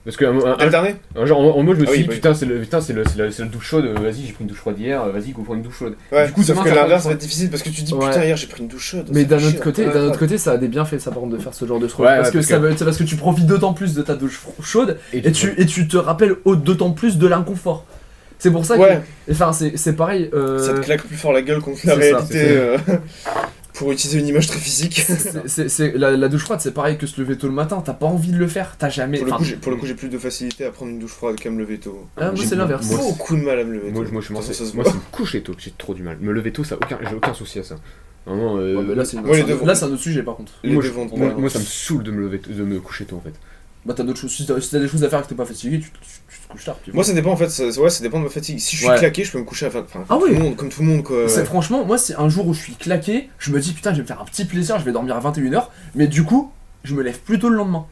Parce que un, genre, en, en mode, je me Ah suis oui, dit, bah oui. putain, c'est le, putain, c'est le, c'est la, c'est la douche chaude, euh, vas-y, j'ai pris une douche froide hier, euh, vas-y, go prendre une douche chaude. Ouais, Du coup, sauf demain, que ça va l'inverse pas- va être difficile parce que tu dis Ouais. putain, hier j'ai pris une douche chaude. Mais ça d'un autre côté, d'un autre côté, ça a des bienfaits, ça par contre de faire ce genre de truc. Ouais, parce ouais, que parce ça que- veut, c'est parce que tu profites d'autant plus de ta douche chaude et tu- tu et tu te rappelles au- d'autant plus de l'inconfort. C'est pour ça Ouais, que, enfin, c'est pareil. euh, ça te claque plus fort la gueule contre la ça, réalité. pour utiliser une image très physique. c'est- c'est- c'est- la, la douche froide, c'est pareil que se lever tôt le matin. T'as pas envie de le faire, t'as jamais. Pour le, coup, j'ai, pour le coup, j'ai plus de facilité à prendre une douche froide qu'à me lever tôt. Ah, moi, J'ai c'est l'inverse. moi, beaucoup de mal à me lever Moi, tôt. moi, je suis ça moi, me coucher tôt que j'ai trop du mal. Me lever tôt, ça, aucun, j'ai aucun souci à ça. Vraiment, euh, ouais, là, c'est une- là, c'est un autre sujet par contre. Moi, je- vont moi, ça me saoule de me lever, de me coucher tôt en fait. Bah, t'as d'autres choses. Si t'as si t'as des choses à faire et que t'es pas fatigué, tu, tu- couches tard. puis Moi, ça dépend en fait, ça, ouais, ça dépend de ma fatigue. Si je suis Ouais. claqué, je peux me coucher à 20. Enfin, Ah tout oui. le monde, comme tout le monde quoi. C'est- Franchement, moi, c'est un jour où je suis claqué, je me dis putain, je vais me faire un petit plaisir, je vais dormir à 21h, mais du coup, je me lève plus tôt le lendemain.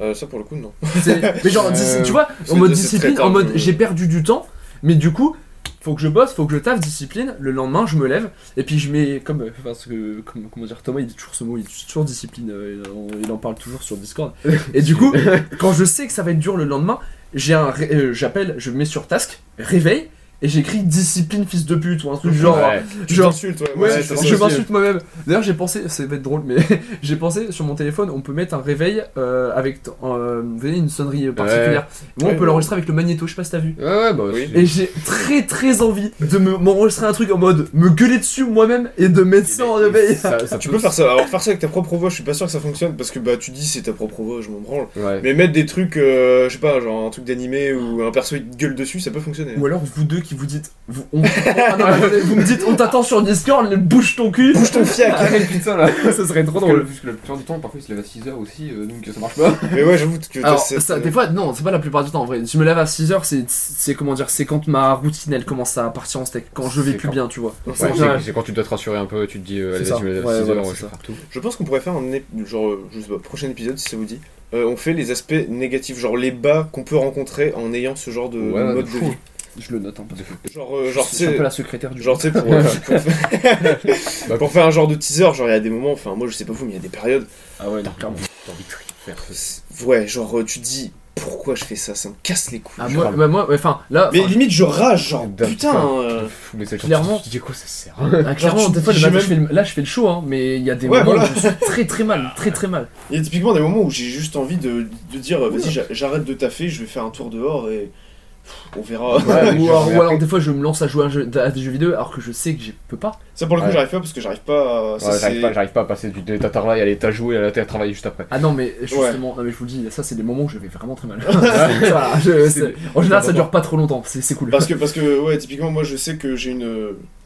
Euh, ça pour le coup, non. Mais genre, Euh, dis- tu vois, en mode discipline, en mode je- j'ai perdu du temps, mais du coup, faut que je bosse, faut que je taffe, discipline. Le lendemain, je me lève, et puis je mets, comme, euh, parce que, comme- comment dire, Thomas, il dit toujours ce mot, il dit toujours discipline, euh, il en- il en parle toujours sur Discord. Et du coup, quand je sais que ça va être dur le lendemain, j'ai un, euh, j'appelle, je mets sur task, réveil, et j'écris discipline fils de pute ou un truc genre. Ouais. Tu genre t'insultes, ouais. Ouais, je, je je m'insulte moi-même. D'ailleurs, j'ai pensé, ça va être drôle, mais j'ai pensé sur mon téléphone, on peut mettre un réveil euh, avec euh, vous voyez, une sonnerie particulière. Moi, Ouais, on peut l'enregistrer avec le magnéto, je sais pas si t'as vu. Ouais, ouais, bah Oui. Et j'ai très très envie de me- m'enregistrer un truc en mode me gueuler dessus moi-même et de mettre ça en réveil. Ça, ça Tu peut- peux faire ça. Alors, faire ça avec ta propre voix, je suis pas sûr que ça fonctionne parce que bah, tu dis c'est ta propre voix, je m'en branle. Ouais. Mais mettre des trucs, euh, je sais pas, genre un truc d'animé ou un perso il te gueule dessus, ça peut fonctionner. Ou alors vous deux qui vous dites, vous, on- ah non, vous me dites on t'attend sur Discord, bouge ton cul. Bouge ton fiac Arrête putain là ça serait trop Parce que, drôle. que la plupart du temps, parfois il se lève à 6h aussi, euh, donc ça marche pas. Mais ouais, j'avoue que Alors, ça, des fois, non, c'est pas la plupart du temps en vrai. Je me lève à 6h, c'est, c'est comment dire, c'est quand ma routine elle commence à partir en steak, quand je vais C'est plus quand- bien, tu vois. Ouais, C'est c'est c'est quand tu dois te rassurer un peu, tu te dis, euh, C'est allez, ça. vas-y, je me lève Ouais, à 6h, voilà, je c'est vais ça. faire tout. Je pense qu'on pourrait faire un ép- genre, euh, je sais pas, prochain épisode si ça vous dit. Euh, on fait les aspects négatifs, genre les bas qu'on peut rencontrer en ayant ce genre de Ouais, mode de de fou. vie. Je le note, hein, parce que Genre, euh, genre, je suis un peu la secrétaire du genre, tu sais, pour, euh, pour faire... pour faire un genre de teaser, genre, il y a des moments, enfin, moi je sais pas vous, mais il y a des périodes. Ah ouais, non, clairement. T'as envie de faire. c'est- Ouais, genre, euh, tu dis, pourquoi je fais ça? Ça me casse les couilles. Ah, moi, bah, moi, enfin, là, Mais limite, je rage, genre, putain. euh, fou, mais c'est clairement. Tu dis quoi ça sert ah, clairement, Genre, des fois, le matin, là, je fais le show, hein, mais il y a des Ouais, moments voilà. où je suis très très mal, très très mal. Il y a typiquement des moments où j'ai juste envie de, de dire, euh, vas-y, j'a- j'arrête de taffer, je vais faire un tour dehors et on verra. Ouais, ou, alors, ou des fois, je me lance à jouer à, un jeu- à des jeux vidéo alors que je sais que je peux pas. Ça, pour le coup, Ouais. j'arrive pas parce que j'arrive pas à. Ouais, j'arrive pas, j'arrive pas à passer du de ta travail, aller t'as joué, aller t'as travaillé juste après. Ah non, mais justement, non, mais je vous le dis, ça, c'est des moments où je vais vraiment très mal. Je- en général, ça dure pas trop longtemps, c'est c'est cool. Parce que, parce que, ouais, typiquement, moi je sais que j'ai une.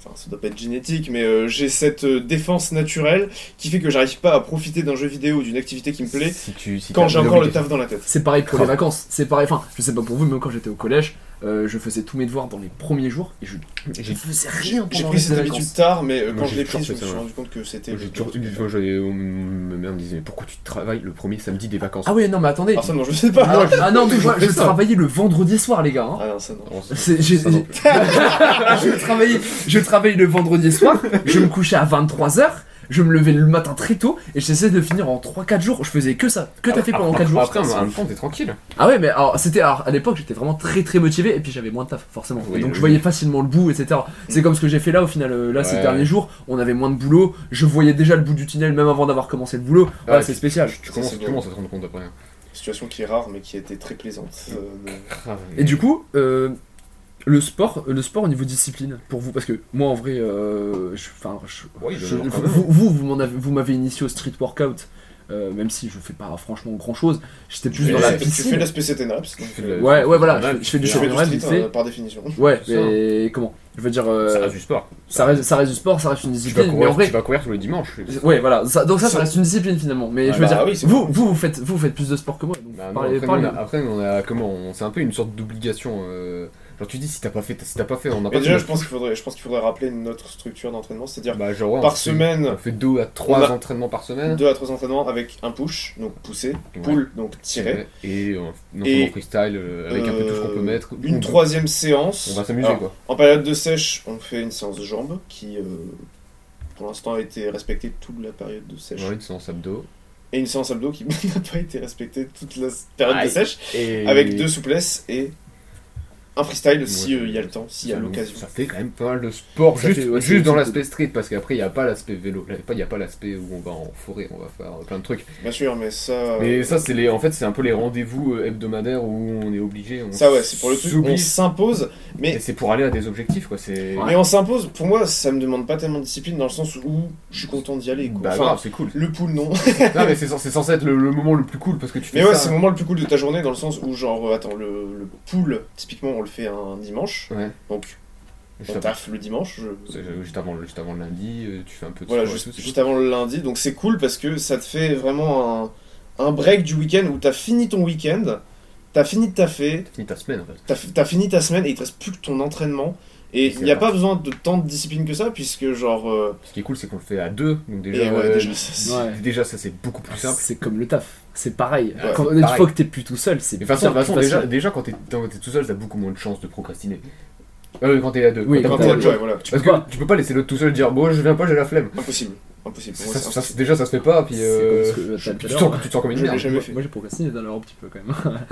Enfin, ça doit pas être génétique, mais euh, j'ai cette euh, défense naturelle qui fait que j'arrive pas à profiter d'un jeu vidéo ou d'une activité qui me plaît Si tu, si quand j'ai encore le taf dans la tête. C'est pareil pour les vacances, c'est pareil, enfin, je sais pas pour vous, mais quand j'étais au collège, euh, je faisais tous mes devoirs dans les premiers jours et je ne faisais rien J'ai pris cette habitude tard, mais euh, quand je l'ai toujours pris, je me suis rendu compte que c'était. J'ai toujours ma mère me disait mais pourquoi tu travailles le premier samedi des vacances Ah ouais, non, mais attendez. Ah, ça, non, je sais pas. Ah, ah non, mais moi, je travaillais le vendredi soir, les gars. hein. Ah non, ça non. Je, travaillais, je travaillais le vendredi soir, je me couchais à 23h, je me levais le matin très tôt et j'essayais de finir en 3-4 jours. Je faisais que ça, que t'as fait pendant 4 jours. Après, en même temps, t'es tranquille. Ah ouais, mais alors c'était alors, à l'époque j'étais vraiment très très motivé et puis j'avais moins de taf forcément. Oui, Et donc oui. je voyais facilement le bout, etc. C'est comme ce que j'ai fait là au final. euh, Là ces derniers jours, on avait moins de boulot. Je voyais déjà le bout du tunnel même avant d'avoir commencé le boulot. Voilà, Ouais, c'est spécial. Tu, commences, tu commences à te rendre compte après. hein. Situation qui est rare, mais qui été très plaisante. Euh, Et du coup, euh, le sport, le sport au niveau discipline pour vous, parce que moi en vrai, euh, je- Ouais, vous, vous, vous m'avez initié au street workout. euh, même si je fais pas franchement grand chose, j'étais plus Tu dans la Tu fais piscine. donc, fais euh, de Ouais, ouais, voilà, je, je fais du Tu fait. euh, par définition. Ouais, Ça. mais comment? Je veux dire, euh, Ça reste du sport. ça reste, ça reste du sport, ça reste une Tu vas, discipline, mais en courir, vrai, tu vas courir tous les dimanches. ouais, voilà, ça- donc ça, ça reste une discipline finalement. Mais Ah je veux bah dire, vous, vous, vous faites, vous faites plus de sport que moi. Donc Bah après, on a, après, on a comment on- C'est un peu une sorte d'obligation. Genre, tu dis si t'as pas fait, si t'as pas fait, on n'a Mais pas déjà, fait je pense qu'il faudrait, je pense qu'il faudrait rappeler notre structure d'entraînement, c'est-à-dire Bah, genre, ouais, on par fait- semaine, On fait 2 à 3 On a- entraînements par semaine. 2 à 3 entraînements avec un push, donc pousser, Ouais. pull, donc tirer. Et euh, Et, freestyle, euh, avec un peu tout ce qu'on peut Euh, mettre. Une On- troisième séance. On va s'amuser quoi. En période de sèche, on fait une séance de jambes qui, euh, pour l'instant, a été respectée toute la période de sèche. Ouais, une séance abdos. Et une séance abdos qui n'a pas été respectée toute la période Aïe. de sèche, Et... avec deux souplesses et un freestyle si Ouais, euh, il y a le temps, s'il y a l'occasion. Ça fait quand même pas mal de sport, Ça juste, fait- ouais, c'est- juste dans l'aspect street, parce qu'après il n'y a pas l'aspect vélo, il n'y a pas l'aspect où on va en forêt, on va faire plein de trucs. Bien sûr, mais ça. Mais ça, c'est les, en fait, c'est un peu les rendez-vous euh, hebdomadaires où on est obligé. On Ça, ouais, c'est pour le truc, on s'impose, mais c'est pour aller à des objectifs, quoi. C'est. Mais on s'impose, pour moi, ça me demande pas tellement de discipline dans le sens où je suis content d'y aller. Quoi. Bah, enfin, c'est cool. le pool, non. non, mais c'est censé, être le, le moment le plus cool parce que tu fais Mais ouais, c'est le moment le plus cool de ta journée dans le sens où, genre, euh, attends, le, le pool, typiquement, on le fait un dimanche. Ouais. Donc, on taffe le dimanche. je- c'est- juste avant, le- juste avant le lundi, euh, tu fais un peu de Voilà, et juste, tout, c'est juste avant le lundi. Donc, c'est cool parce que ça te fait vraiment un, un break du week-end où t'as fini ton week-end, t'as fini de taffer, cool. Fini ta semaine en fait. t'as t'as fini ta semaine et il te reste plus que ton entraînement. Et il n'y a parti. pas besoin de tant de discipline que ça, puisque, genre. euh, Ce qui est cool, c'est qu'on le fait à deux, donc déjà, ouais, euh, déjà, ça, c'est- Ouais. déjà, ça c'est beaucoup plus simple. C'est comme le taf, c'est pareil. Ouais, Quand, c'est une fois que t'es plus tout seul, c'est Mais de toute façon, de bien toute façon, déjà, déjà quand t'es quand t'es tout seul, t'as beaucoup moins de chances de procrastiner. Euh, quand t'es à deux. Oui, quand t'es de ouais, chances. voilà, tu Parce peux pas. que tu peux pas laisser l'autre tout seul dire bon je viens pas j'ai la flemme. impossible. Impossible. Pour moi, Ça- c'est ça- impossible. déjà, ça se fait pas, puis euh, que tu, tu sens, tu te sens comme une merde. jamais moi, fait. moi, j'ai procrastiné à l'heure un petit peu quand même.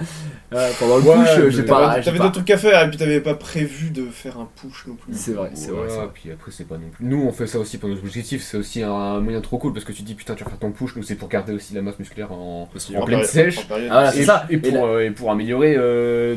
Euh, pendant le Ouais, push, j'ai t'avais- pas. T'avais d'autres trucs à faire et puis t'avais pas prévu de faire un push non plus. C'est vrai, c'est vrai. Vrai. puis après c'est pas non plus. Nous on fait ça aussi pour nos objectifs, c'est aussi un moyen trop cool parce que tu dis putain tu vas faire ton push, nous c'est pour garder aussi la masse musculaire en, en pleine sèche. en période- voilà, c'est et, ça. et Et pour, là- et pour améliorer euh,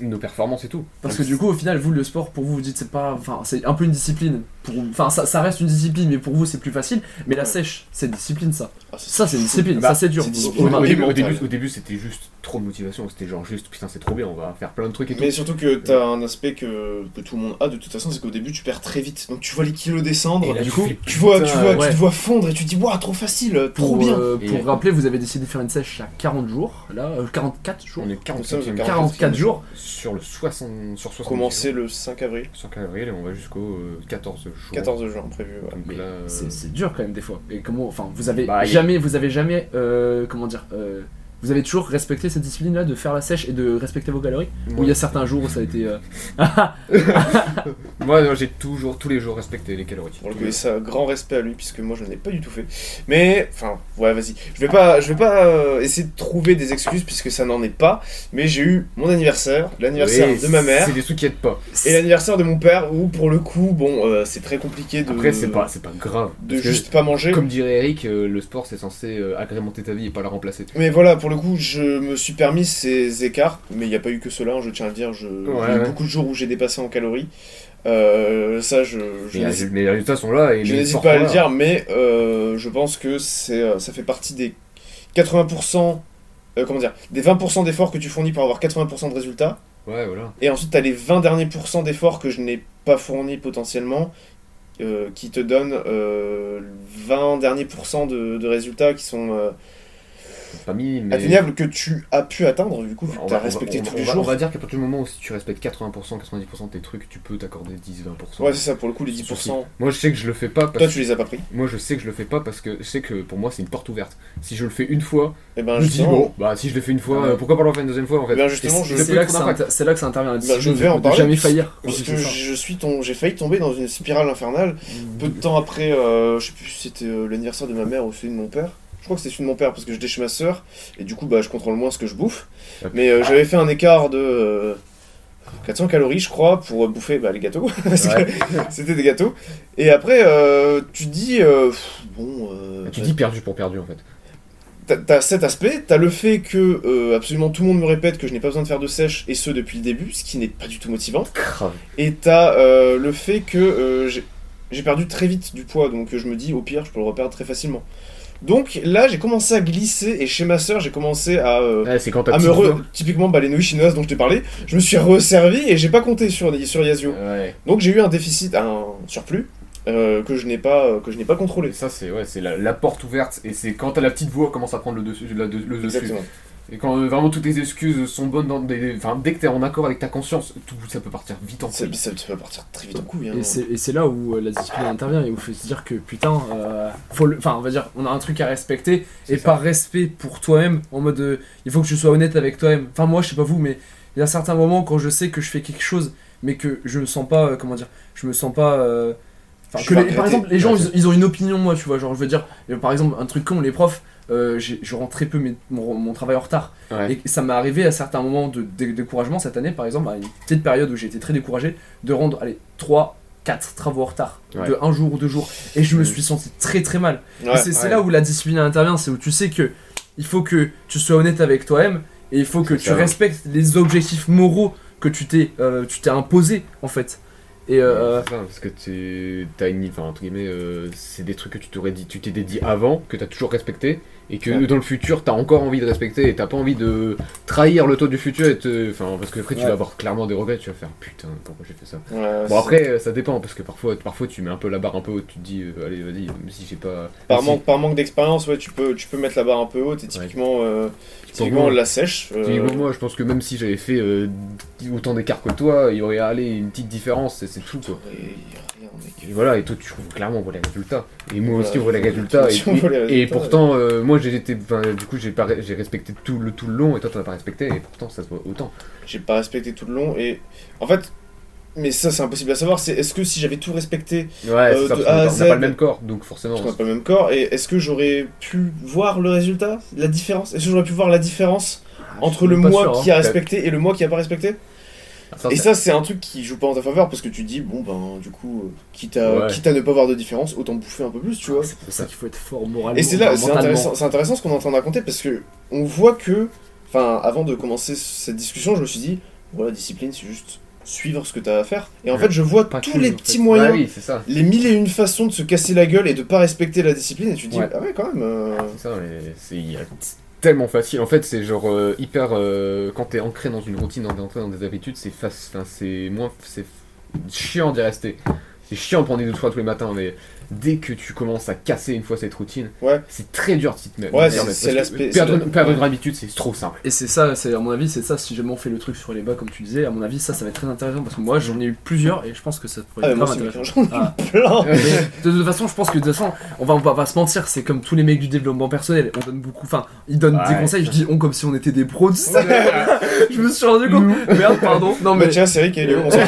nos performances et tout. Parce que du coup, au final, vous, le sport, pour vous, vous dites c'est pas. Enfin, c'est un peu une discipline. Pour... Enfin, ça, ça reste une discipline, mais pour vous, c'est plus facile. Mais la sèche, c'est une discipline, ça. Ah, c'est- Ça, c'est une discipline. Bah, ça, c'est dur. Au, début, au début, c'était juste trop de motivation, c'était genre juste putain c'est trop bien, on va faire plein de trucs et tout. Mais surtout que t'as un aspect que, que tout le monde a de toute façon, c'est qu'au début tu perds très vite. Donc tu vois les kilos descendre, Et là, du tu coup, fais, tu vois, tu vois, ouais. tu te vois fondre et tu te dis waouh trop facile, trop Pour, bien. euh, Et- pour rappeler, vous avez décidé de faire une sèche à 40 jours. Là, euh, 44 jours. on est Comme ça, 44 on est 44 jours. sur le 60 sur 60 Commencer le 5 avril, sur avril et on va jusqu'au euh, 14 jours. 14 juin prévu. ouais. Euh, c'est dur quand même des fois. Et comment, enfin, vous avez Bah, a- jamais, vous avez jamais, euh, comment dire, euh, vous avez toujours respecté cette discipline-là de faire la sèche et de respecter vos calories. Ou il y a certains jours où ça a été. euh, Moi, non, j'ai toujours, tous les jours respecté les calories. Pour le coup, et ça, grand respect à lui, puisque moi je ne l'ai pas du tout fait. Mais, enfin, ouais, vas-y. Je vais pas, je vais pas euh, essayer de trouver des excuses, puisque ça n'en est pas. Mais j'ai eu mon anniversaire, l'anniversaire Oui, de ma mère, C'est des trucs qui aident pas. et l'anniversaire de mon père, où pour le coup, bon, euh, c'est très compliqué de. Après, c'est pas, c'est pas grave. De Parce que, juste pas manger. Comme dirait Eric, euh, le sport c'est censé euh, agrémenter ta vie et pas la remplacer. Mais voilà, pour le coup, je me suis permis ces écarts, mais il n'y a pas eu que cela, hein, je tiens à le dire. Je, Ouais, il y a eu ouais. beaucoup de jours où j'ai dépassé en calories. Euh, ça, je, je les résultats sont là et je n'hésite pas à le dire, mais euh, je pense que c'est, euh, ça fait partie des 80%, euh, comment dire, des 20% d'efforts que tu fournis pour avoir 80% de résultats. Ouais, voilà. Et ensuite, tu as les 20 derniers pourcents d'efforts que je n'ai pas fournis potentiellement, qui te donnent euh, 20 derniers pourcents de, de résultats qui sont Pas mis, mais. atteignables, que tu as pu atteindre, du coup, vu que tu va, as respecté on tous on les jours. on va dire qu'à partir du moment où si tu respectes 80%, 90% de tes trucs, tu peux t'accorder 10-20%. Ouais, c'est ça, pour le coup, les Sans 10%. souci. Moi je sais que je le fais pas parce Toi, tu les as pas pris. Moi je sais que je le fais pas parce que je sais que pour moi c'est une porte ouverte. Si je le fais une fois, Et ben, je dis bon, bah si je le fais une fois, Ouais. euh, pourquoi pas le refaire une deuxième fois en fait? Eh ben, justement, je- c'est là, que c'est là que ça intervient Bah, je vais en parler, jamais faillir. Parce que je suis j'ai failli tomber dans une spirale infernale. Peu de temps après, euh, je sais plus si c'était euh, l'anniversaire de ma mère ou celui de mon père. Je crois que c'était celui de mon père parce que j'étais chez ma soeur et du coup bah je contrôle moins ce que je bouffe. Mais euh, j'avais fait un écart de euh, 400 calories je crois pour bouffer bah, les gâteaux parce Ouais. que c'était des gâteaux. Et après euh, tu dis euh, pff, bon euh, Tu dis perdu pour perdu en fait. T'as- cet aspect, t'as le fait que euh, absolument tout le monde me répète que je n'ai pas besoin de faire de sèche, et ce depuis le début, ce qui n'est pas du tout motivant. Et t'as euh, le fait que euh, j'ai- perdu très vite du poids, donc euh, je me dis au pire je peux le reperdre très facilement. Donc là j'ai commencé à glisser, et chez ma soeur j'ai commencé à, euh, Ouais, c'est quand t'as à me re... voix. Typiquement bah, les nouilles chinoises dont je t'ai parlé, je me suis resservi et j'ai pas compté sur, sur Yazio. Ouais. Donc j'ai eu un déficit, un surplus, euh, que je n'ai pas, que je n'ai pas contrôlé. Et ça c'est ouais, c'est la, la porte ouverte et c'est quand t'as la petite voix commence à prendre le dessus, la- le dessus. Et quand euh, vraiment toutes tes excuses sont bonnes dans des, enfin dès que t'es en accord avec ta conscience, tout ça peut partir vite en couille. ça, ça va partir très vite en couille. Hein. Et c'est et c'est là où euh, la discipline intervient et où il faut se dire que putain, euh, faut le, enfin on va dire, on a un truc à respecter C'est et ça. par respect pour toi-même, en mode euh, il faut que tu sois honnête avec toi-même. Enfin moi je sais pas vous, mais il y a certains moments quand je sais que je fais quelque chose, mais que je me sens pas, euh, comment dire, je me sens pas. euh, Enfin, Je que vais les- par regretter. exemple, les gens ils, ils ont une opinion, moi, tu vois. Genre, je veux dire, euh, par exemple, un truc con, les profs, euh, je rends très peu mes- mon, mon travail en retard. Ouais. Et ça m'est arrivé à certains moments de dé- découragement cette année, par exemple, à une petite période où j'ai été très découragé, de rendre, allez, 3, 4 travaux en retard, Ouais. de un jour ou deux jours. Et je me Mhm. suis senti très très mal. Ouais. c'est là où la discipline intervient, c'est où tu sais que il faut que tu sois honnête avec toi-même et il faut que tu respectes les objectifs moraux que tu t'es euh, tu imposé en fait. Et euh, Ouais, ça, parce que tu t'as une enfin entre guillemets euh, c'est des trucs que tu t'aurais dit tu t'es dit avant que t'as toujours respecté et que Ouais. dans le futur t'as encore envie de respecter et t'as pas envie de trahir le toi du futur et te enfin parce que après tu Ouais. vas avoir clairement des regrets tu vas faire putain pourquoi j'ai fait ça Ouais, bon après ça dépend parce que parfois parfois tu mets un peu la barre un peu haute tu te dis euh, allez vas-y même si j'ai pas Par, manque, par manque d'expérience, ouais, tu peux, tu peux mettre la barre un peu haute et typiquement, euh, typiquement la sèche. euh, Typiquement, moi je pense que même si j'avais fait euh, autant d'écart que toi il y aurait allé une petite différence c'est tout quoi et mec. Voilà, et toi tu clairement on voit les résultats. Et moi aussi on voit les résultats. Et, pourtant, euh, moi j'ai été. du coup j'ai pas- j'ai respecté tout le, tout le long et toi t'en as pas respecté et pourtant ça se voit autant. J'ai pas respecté tout le long et en fait, mais ça, c'est impossible à savoir. C'est est-ce que si j'avais tout respecté, Ouais, Euh, c'est ça, de parce A à qu'on on Z. n'a pas le même corps, donc forcément. je n'aurais pas le même corps, et est-ce que j'aurais pu voir le résultat La différence? Est-ce que j'aurais pu voir la différence entre le pas moi sûr, hein. qui a respecté et le moi qui a pas respecté? Et ça, c'est un truc qui joue pas en ta faveur parce que tu dis, bon, ben, du coup, euh, quitte à, Ouais. quitte à ne pas voir de différence, autant bouffer un peu plus, tu vois. C'est pour ça qu'il faut être fort moralement. Et c'est là, c'est intéressant, c'est intéressant ce qu'on est en train de raconter parce que on voit que, enfin, avant de commencer cette discussion, je me suis dit, voilà, discipline, c'est juste suivre ce que t'as à faire. Et en fait, je vois Pas tous les en petits fait. moyens, Ouais, oui, c'est ça. les mille et une façons de se casser la gueule et de pas respecter la discipline, et tu te dis, Ouais. ah ouais, quand même. euh, C'est ça, mais tellement facile. En fait, c'est genre euh, hyper. euh, quand t'es ancré dans une routine, dans, ancré dans des habitudes, c'est c'est moins, c'est chiant d'y rester. C'est chiant de prendre des douches froides tous les matins, mais dès que tu commences à casser une fois cette routine, Ouais. c'est très dur de s'y te mettre. Ouais, c'est- l'aspect- Perdre, perdre ouais. une habitude, c'est trop simple. Et c'est ça, c'est à mon avis, c'est ça. Si jamais on fait le truc sur les bas, comme tu disais, à mon avis, ça, ça va être très intéressant parce que moi, j'en ai eu plusieurs et je pense que ça pourrait Ah, être grave intéressant. mec, j'en ai Ah. de toute façon, je pense que de toute façon, on va, on va pas se mentir, c'est comme tous les mecs du développement personnel. On donne beaucoup, enfin, ils donnent des conseils. Je dis on comme si on était des pros. tu sais. je me suis rendu compte. Merde, pardon. Non Bah mais tiens, c'est Rick et Léo, on s'en-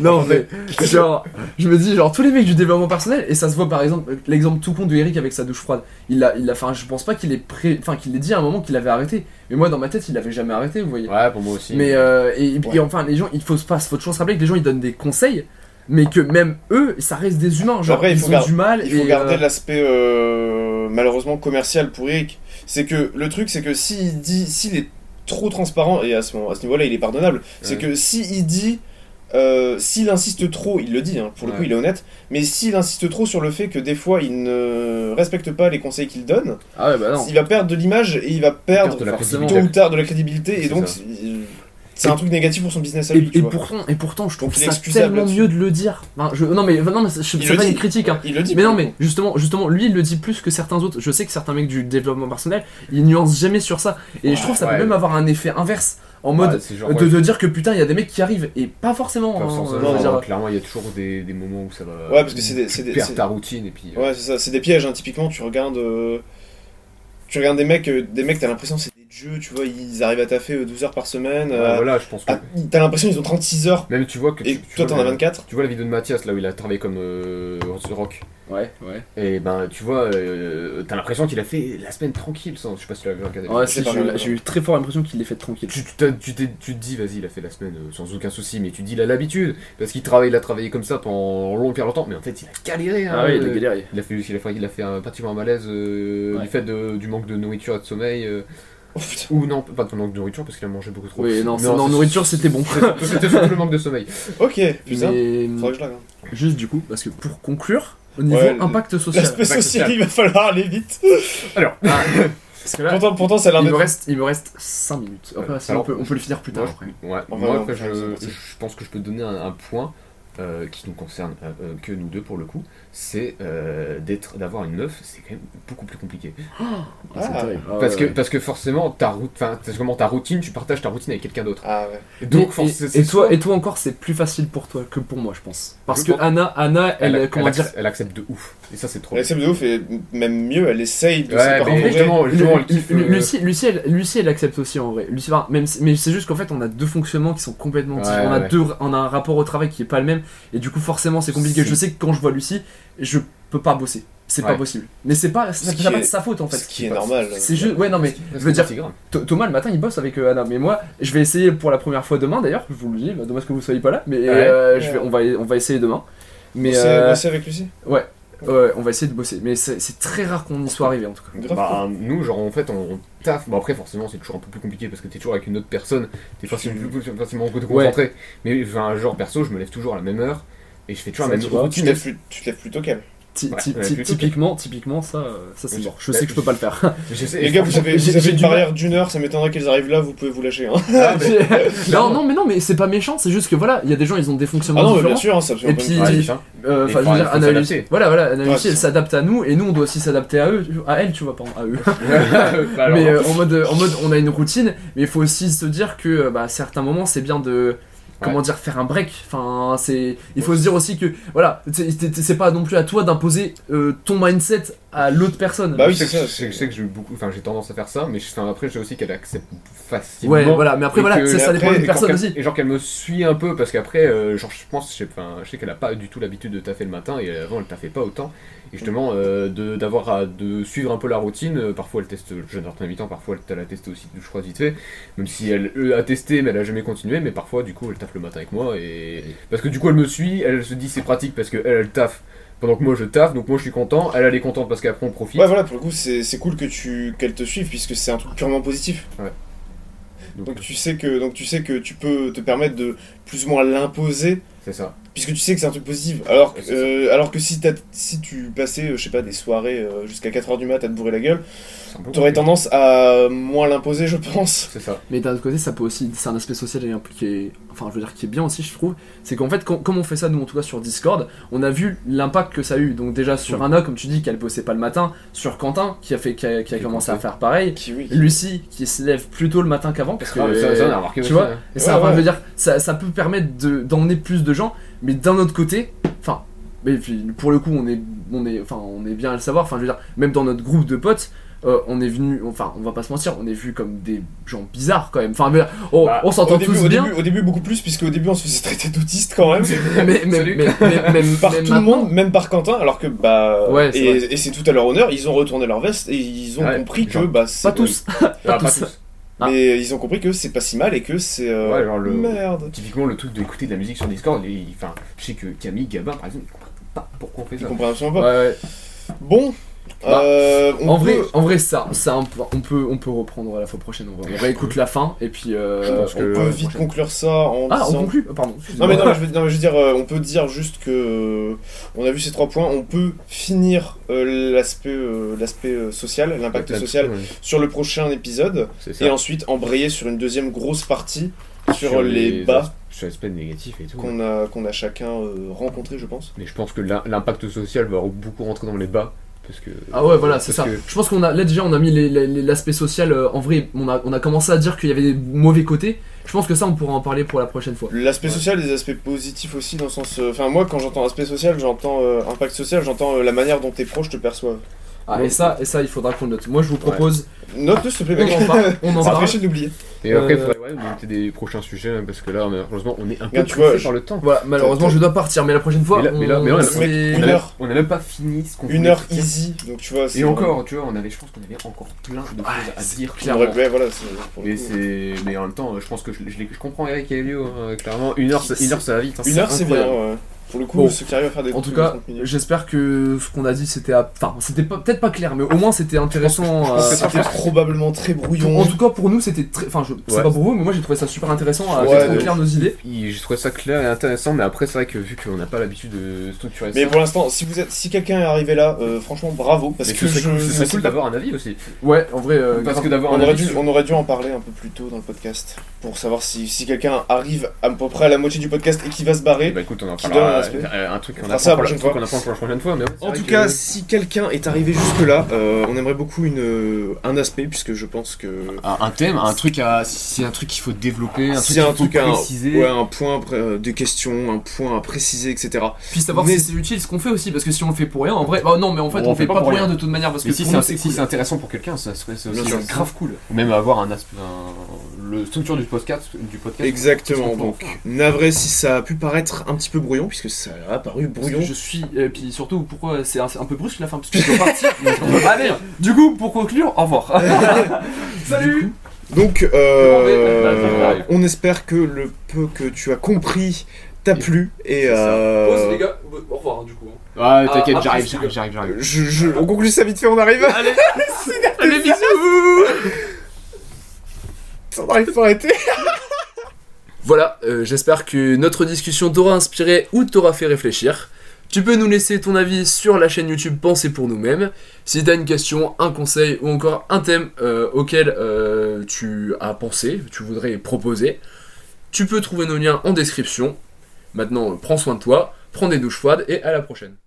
non mais genre, je me dis genre tous les mecs du développement personnel et ça se voit par exemple l'exemple tout con de Eric avec sa douche froide. Il a, il a, enfin, je pense pas qu'il ait pré, enfin qu'il ait dit à un moment qu'il avait arrêté. Mais moi dans ma tête, il avait jamais arrêté. Vous voyez. Ouais, pour moi aussi. Mais euh, et, Ouais. et enfin les gens, il faut se passe, faut toujours se rappeler que les gens ils donnent des conseils, mais que même eux, ça reste des humains. Genre Après, il ils ont du mal. Il faut et, garder euh, l'aspect euh, malheureusement commercial pour Eric. C'est que le truc, c'est que s'il dit, s'il est trop transparent, et à ce, moment- à ce niveau-là, il est pardonnable, c'est que s'il dit, euh, s'il insiste trop, il le dit, hein, pour le coup, il est honnête, mais s'il insiste trop sur le fait que des fois il ne respecte pas les conseils qu'il donne, Ah ouais bah non. il va perdre de l'image et il va perdre tôt ou tard de la crédibilité, et donc c'est- un truc négatif pour son business à lui. Et, tu et vois. pourtant, et pourtant, je trouve ça tellement mieux de le dire. Enfin, je, non mais, non mais je- c'est pas une critique. Hein. Il le dit. Mais non, mais justement, justement, lui il le dit plus que certains autres. Je sais que certains mecs du développement personnel, ils nuancent jamais sur ça. Et je trouve que ça peut même avoir un effet inverse en mode Ouais, genre, de, ouais, de dire que putain, il y a des mecs qui arrivent et pas forcément. pas hein, sans- euh, genre, clairement, il y a toujours des, des moments où ça va. Ouais, parce que c'est des- c'est des- perds ta routine et puis. euh, Ouais, c'est ça, c'est des pièges, hein. typiquement, tu regardes. euh, Tu regardes des mecs, euh, des mecs, t'as l'impression que c'est des jeux, tu vois, ils arrivent à taffer euh, 12 heures par semaine. ouais, euh, voilà, je pense que. ah, t'as l'impression qu'ils ont 36 heures Même tu vois que. et tu, tu toi t'en as la- 24. Tu vois la vidéo de Mathias là où il a travaillé comme euh, rock. Ouais, ouais. Et ben tu vois, euh, t'as l'impression qu'il a fait la semaine tranquille sans. Je sais pas si tu l'as vu regardé. Ouais, J'ai si, j'ai eu- très fort l'impression qu'il l'ait fait tranquille. Tu, tu, tu, tu te dis, vas-y, il a fait la semaine euh, sans aucun souci, mais tu te dis, il a l'habitude, parce qu'il travaille, il a travaillé comme ça pendant longtemps, longtemps, mais en fait, il a galéré. hein, Ah ouais, il a euh, galéré. Il a fait, il a fait, il a fait un, pratiquement un malaise euh, Ouais. du fait de- du manque de nourriture et de sommeil. euh, Oh putain. ou non, pas de manque de nourriture parce qu'il a mangé beaucoup trop. Oui, non, non, c'est- nourriture c'était bon. C'était surtout le manque de sommeil. Ok, putain. Mais juste du coup, parce que pour conclure, au niveau Ouais, impact social. L'aspect Impact social, social. il va falloir aller vite. Alors, Parce que là, Pourtant, pourtant ça a l'air il me reste, il me reste 5 minutes. On, peut, on peut le finir plus tard moi, après. je, ouais, moi, après, je, pense que je peux te donner un, un point euh, qui nous concerne euh, euh, que nous deux pour le coup, c'est euh, d'être, d'avoir une meuf, c'est quand même beaucoup plus compliqué. Ah, c'est Ah. terrible. Ah, Parce que, parce que forcément, ta, route, comment ta routine, tu partages ta routine avec quelqu'un d'autre. Ah ouais. Et Et- donc, et, toi, et toi encore, c'est plus facile pour toi que pour moi, je pense. Parce Je que pense. Anna, Anna, elle, elle, comment elle dire, accepte, elle accepte de ouf. Et ça, c'est trop Elle accepte de ouf et même mieux, elle essaye de Ouais, mais en vrai. justement, justement, elle kiffe. Lu- euh, Lucie, Lucie, elle, Lucie, elle accepte aussi en vrai. Lucie, même, mais c'est juste qu'en fait, on a deux fonctionnements qui sont complètement Ouais, différents. On a ouais. deux, on a un rapport au travail qui est pas le même, et du coup, forcément, c'est compliqué. Je sais que quand je vois Lucie, je peux pas bosser. C'est pas possible. Mais c'est pas, ça pas est- de sa faute en fait. Ce qui est normal. C'est juste, ouais, non mais, je veux dire, Thomas le matin il bosse avec euh, Anna, mais moi je vais essayer pour la première fois demain d'ailleurs, je vous le dis, bah, dommage que vous soyez pas là, mais euh, je vais, on, va, on va essayer demain. Mais Bosser- euh, bosser avec Lucie? ouais, ouais, on va essayer de bosser, mais c'est très rare qu'on y soit arrivé en tout cas. Bah, nous, genre, en fait, on, on taffe. Bon, après, forcément, c'est toujours un peu plus compliqué parce que t'es toujours avec une autre personne, t'es facilement plus facilement te concentrer. Mais, enfin, genre, perso, je me lève toujours à la même heure et je fais toujours la même routine. te lèves plus- tu te lèves plutôt calme. Typiquement, typiquement ça, euh, ça c'est mort. je- sais que je peux pas le faire. Les gars, vous avez, une du barrière d'une heure, ça m'étonnerait qu'ils arrivent là, vous pouvez vous lâcher. Hein. Ah, non, non, mais non, mais c'est pas méchant, c'est juste que voilà, il y a des gens, ils ont des fonctionnements Ah bien différents. sûr, hein, c'est absolument Et pas puis-. Euh, Enfin, je veux dire, voilà, voilà, c'est elle s'adapte à nous et nous on doit aussi s'adapter à eux, à elle, tu vois, pardon, à eux. Bah, mais euh, en mode en mode on a une routine mais il faut aussi se dire que bah, à certains moments c'est bien de comment dire faire un break. Enfin c'est il faut se dire aussi que voilà c'est- pas non plus à toi d'imposer euh, ton mindset à l'autre personne. Bah oui, je sais c'est ça, je sais- je que j'ai beaucoup, enfin j'ai tendance à faire ça, mais je- enfin, après je sais aussi qu'elle accepte facilement. ouais, voilà, mais après voilà, ça, ça et dépend d'une personne aussi. Et genre qu'elle me suit un peu parce qu'après, euh, genre je pense, je sais, enfin, je sais qu'elle a pas du tout l'habitude de taffer le matin et avant elle taffait pas autant. Et justement, euh, de, d'avoir à, de suivre un peu la routine, euh, parfois elle teste le jeûne intermittent, parfois elle, elle a testé aussi, je crois, vite fait. Même si elle euh, a testé, mais elle a jamais continué, mais parfois du coup elle taffe le matin avec moi. et Parce que du coup elle me suit, elle se dit c'est pratique parce qu'elle elle taffe pendant que moi je taffe, donc moi je suis content, elle elle est contente parce qu'après on profite. Ouais, voilà, pour le coup, c'est c'est cool que tu qu'elle te suive puisque c'est un truc purement positif. donc Donc tu sais que donc tu sais que tu peux te permettre de plus ou moins l'imposer c'est ça. Puisque tu sais que c'est un truc positif. Alors que, euh, alors que si tu passais euh, je sais pas des soirées euh, jusqu'à 4h du mat à te bourrer la gueule, t'aurais tendance à moins l'imposer, je pense. C'est ça. Mais d'un autre côté, ça peut aussi, c'est un aspect social et est, enfin, je veux dire, qui est bien aussi, je trouve. C'est qu'en fait, quand- comme on fait ça, nous, en tout cas sur Discord, on a vu l'impact que ça a eu. Donc, déjà, sur Oui. Anna, comme tu dis, qu'elle bossait pas le matin, sur Quentin, qui a, fait, qui a, qui a Qui commencé à faire pareil. Lucie, qui se lève plus tôt le matin qu'avant, parce que. Ah, ça, ça, on a remarqué tu aussi, vois, hein. et ça, Ouais, ouais. dire, ça, ça peut permettre de- d'emmener plus de gens, mais d'un autre côté, enfin, mais puis, pour le coup, on est, on est, enfin, on est bien à le savoir. Enfin, je veux dire, même dans notre groupe de potes, euh, on est venu, enfin, on va pas se mentir, on est vu comme des gens bizarres quand même. Enfin, mais, on, Bah, on s'entend Au début, tous au, bien, début, au début beaucoup plus puisque au début on se faisait traiter d'autiste quand même. mais, mais, mais, mais- même, par même tout le monde, même par Quentin, alors que bah Ouais, et, et c'est tout à leur honneur, ils ont retourné leur veste et ils ont Ouais, compris que bah c'est Pas tous. Ah, pas tous. Ah. mais ils ont compris que c'est pas si mal et que c'est euh, Ouais, genre le- merde. Typiquement, le truc d'écouter de la musique sur Discord, les- enfin, je sais que Camille, Gabin, par exemple, ils comprennent pas pourquoi on fait Ils ça. comprennent absolument Ouais, pas. ouais. Bon, Bah, euh, on En peut- vrai, en vrai, ça, ça, on peut- on peut, on reprendre la fois prochaine. On, va- on réécoute la fin et puis. euh, je pense on que- peut vite prochaine. conclure ça en Ah, on disant- conclut. Ah, Pardon. Non mais, non, mais je veux, non, mais je veux dire, euh, on peut dire juste que on a vu ces trois points, on peut finir euh, l'aspect euh, l'aspect euh, social, l'impact social sur le prochain épisode, et ensuite embrayer sur une deuxième grosse partie sur, Sur les, les bas Sur l'aspect négatif et tout. qu'on a qu'on a chacun euh, rencontré, je pense. Mais je pense que l'im- l'impact social va beaucoup rentrer dans les bas. Parce que, Ah ouais voilà c'est ça. que- Je pense qu'on a là déjà on a mis l'aspect social euh, en vrai on a, on a commencé à dire qu'il y avait des mauvais côtés. Je pense que ça on pourra en parler pour la prochaine fois. L'aspect Ouais. social, des aspects positifs aussi, dans le sens. euh, Enfin, moi, quand j'entends aspect social, j'entends euh, impact social, j'entends euh, la manière dont tes proches te perçoivent. Ah, et ça et ça il faudra qu'on note. Moi je vous propose Note-le, s'il te plaît, on mec. en parle on en Ça parle. l'oublier. Et après, il Euh, faudrait ouais, noter des prochains sujets, hein, parce que là, malheureusement, on est un peu Regarde, tu pressé vois, je- par le temps. Voilà malheureusement je dois partir mais la prochaine fois Mais là- mais là- on- mais là, on a- c'est- mec, On une a, heure. on a même pas fini ce qu'on Une voulait heure dire. easy, donc tu vois. c'est- Et encore, tu vois, on avait, je pense qu'on avait encore plein de choses à c'est dire. On clairement. aurait- ouais, voilà, c'est pour le Mais coup. c'est, mais en même temps, je pense que je, je, les- je comprends Eric et Elio, hein, clairement. Une heure, ça- une heure, ça va vite. hein. Une heure, c'est bien. incroyable. ouais. Pour le coup, Bon. ceux qui arrivent à faire des En tout cas, 30 minutes. j'espère que ce qu'on a dit c'était à- enfin c'était peut-être pas clair mais au moins c'était intéressant. Euh, à c'était probablement très brouillon. En tout cas pour nous c'était très enfin je sais Ouais. pas pour vous mais moi j'ai trouvé ça super intéressant à Ouais, clair nos idées. J'ai trouvé ça clair et intéressant, mais après, c'est vrai que vu qu'on n'a pas l'habitude de structurer Mais ça. pour l'instant, si vous êtes, si quelqu'un est arrivé là, euh, franchement, bravo, parce mais que ce serait je, cool, d'avoir un avis aussi. Ouais en vrai euh, Parce grave. que d'avoir on un aurait, avis. dû, sur- on aurait dû en parler un peu plus tôt dans le podcast pour savoir si, si quelqu'un arrive à peu près à la moitié du podcast et qui va se barrer. Bah écoute, on en parlera. Euh, Un truc qu'on apprend ça pour la- prochaine truc fois. qu'on apprend pour la prochaine fois. Mais ouais, c'est En tout que- cas, si quelqu'un est arrivé jusque là, on aimerait beaucoup une, euh, un aspect puisque je pense que un, un thème, un truc à, si c'est un truc qu'il faut développer, un si truc un qu'il faut truc, un, préciser. ouais, un point, après, euh, des questions, un point à préciser, etc. Puis savoir Mais- si c'est utile ce qu'on fait aussi parce que si on le fait pour rien en vrai bah non mais en fait Bon, on, fait pas, pour rien, rien. de toute manière parce que si c'est nous, un- si cool. c'est intéressant pour quelqu'un, ça serait grave cool. Ou même avoir un aspect, un- le structure du podcast, du podcast. Exactement, donc navré si ça a pu paraître un petit peu brouillon, puisque ça a paru brouillon. je suis et puis surtout pourquoi c'est un, peu brusque la fin parce que je dois partir. Allez du coup pour conclure au revoir. Salut. Donc, euh. J'arrive. on espère que le peu que tu as compris t'a plu et euh, Pause les gars au revoir du coup. Ouais, t'inquiète, Ah, j'arrive, après, j'arrive, j'arrive, j'arrive. je, je- on conclut ça vite fait, on arrive. Allez allez bisous. on n'arrive pas à arrêter. Voilà, euh, j'espère que notre discussion t'aura inspiré ou t'aura fait réfléchir. Tu peux nous laisser ton avis sur la chaîne YouTube Penser pour nous-mêmes. Si t'as une question, un conseil ou encore un thème euh, auquel euh, tu as pensé, tu voudrais proposer, tu peux trouver nos liens en description. Maintenant, prends soin de toi, prends des douches froides et à la prochaine.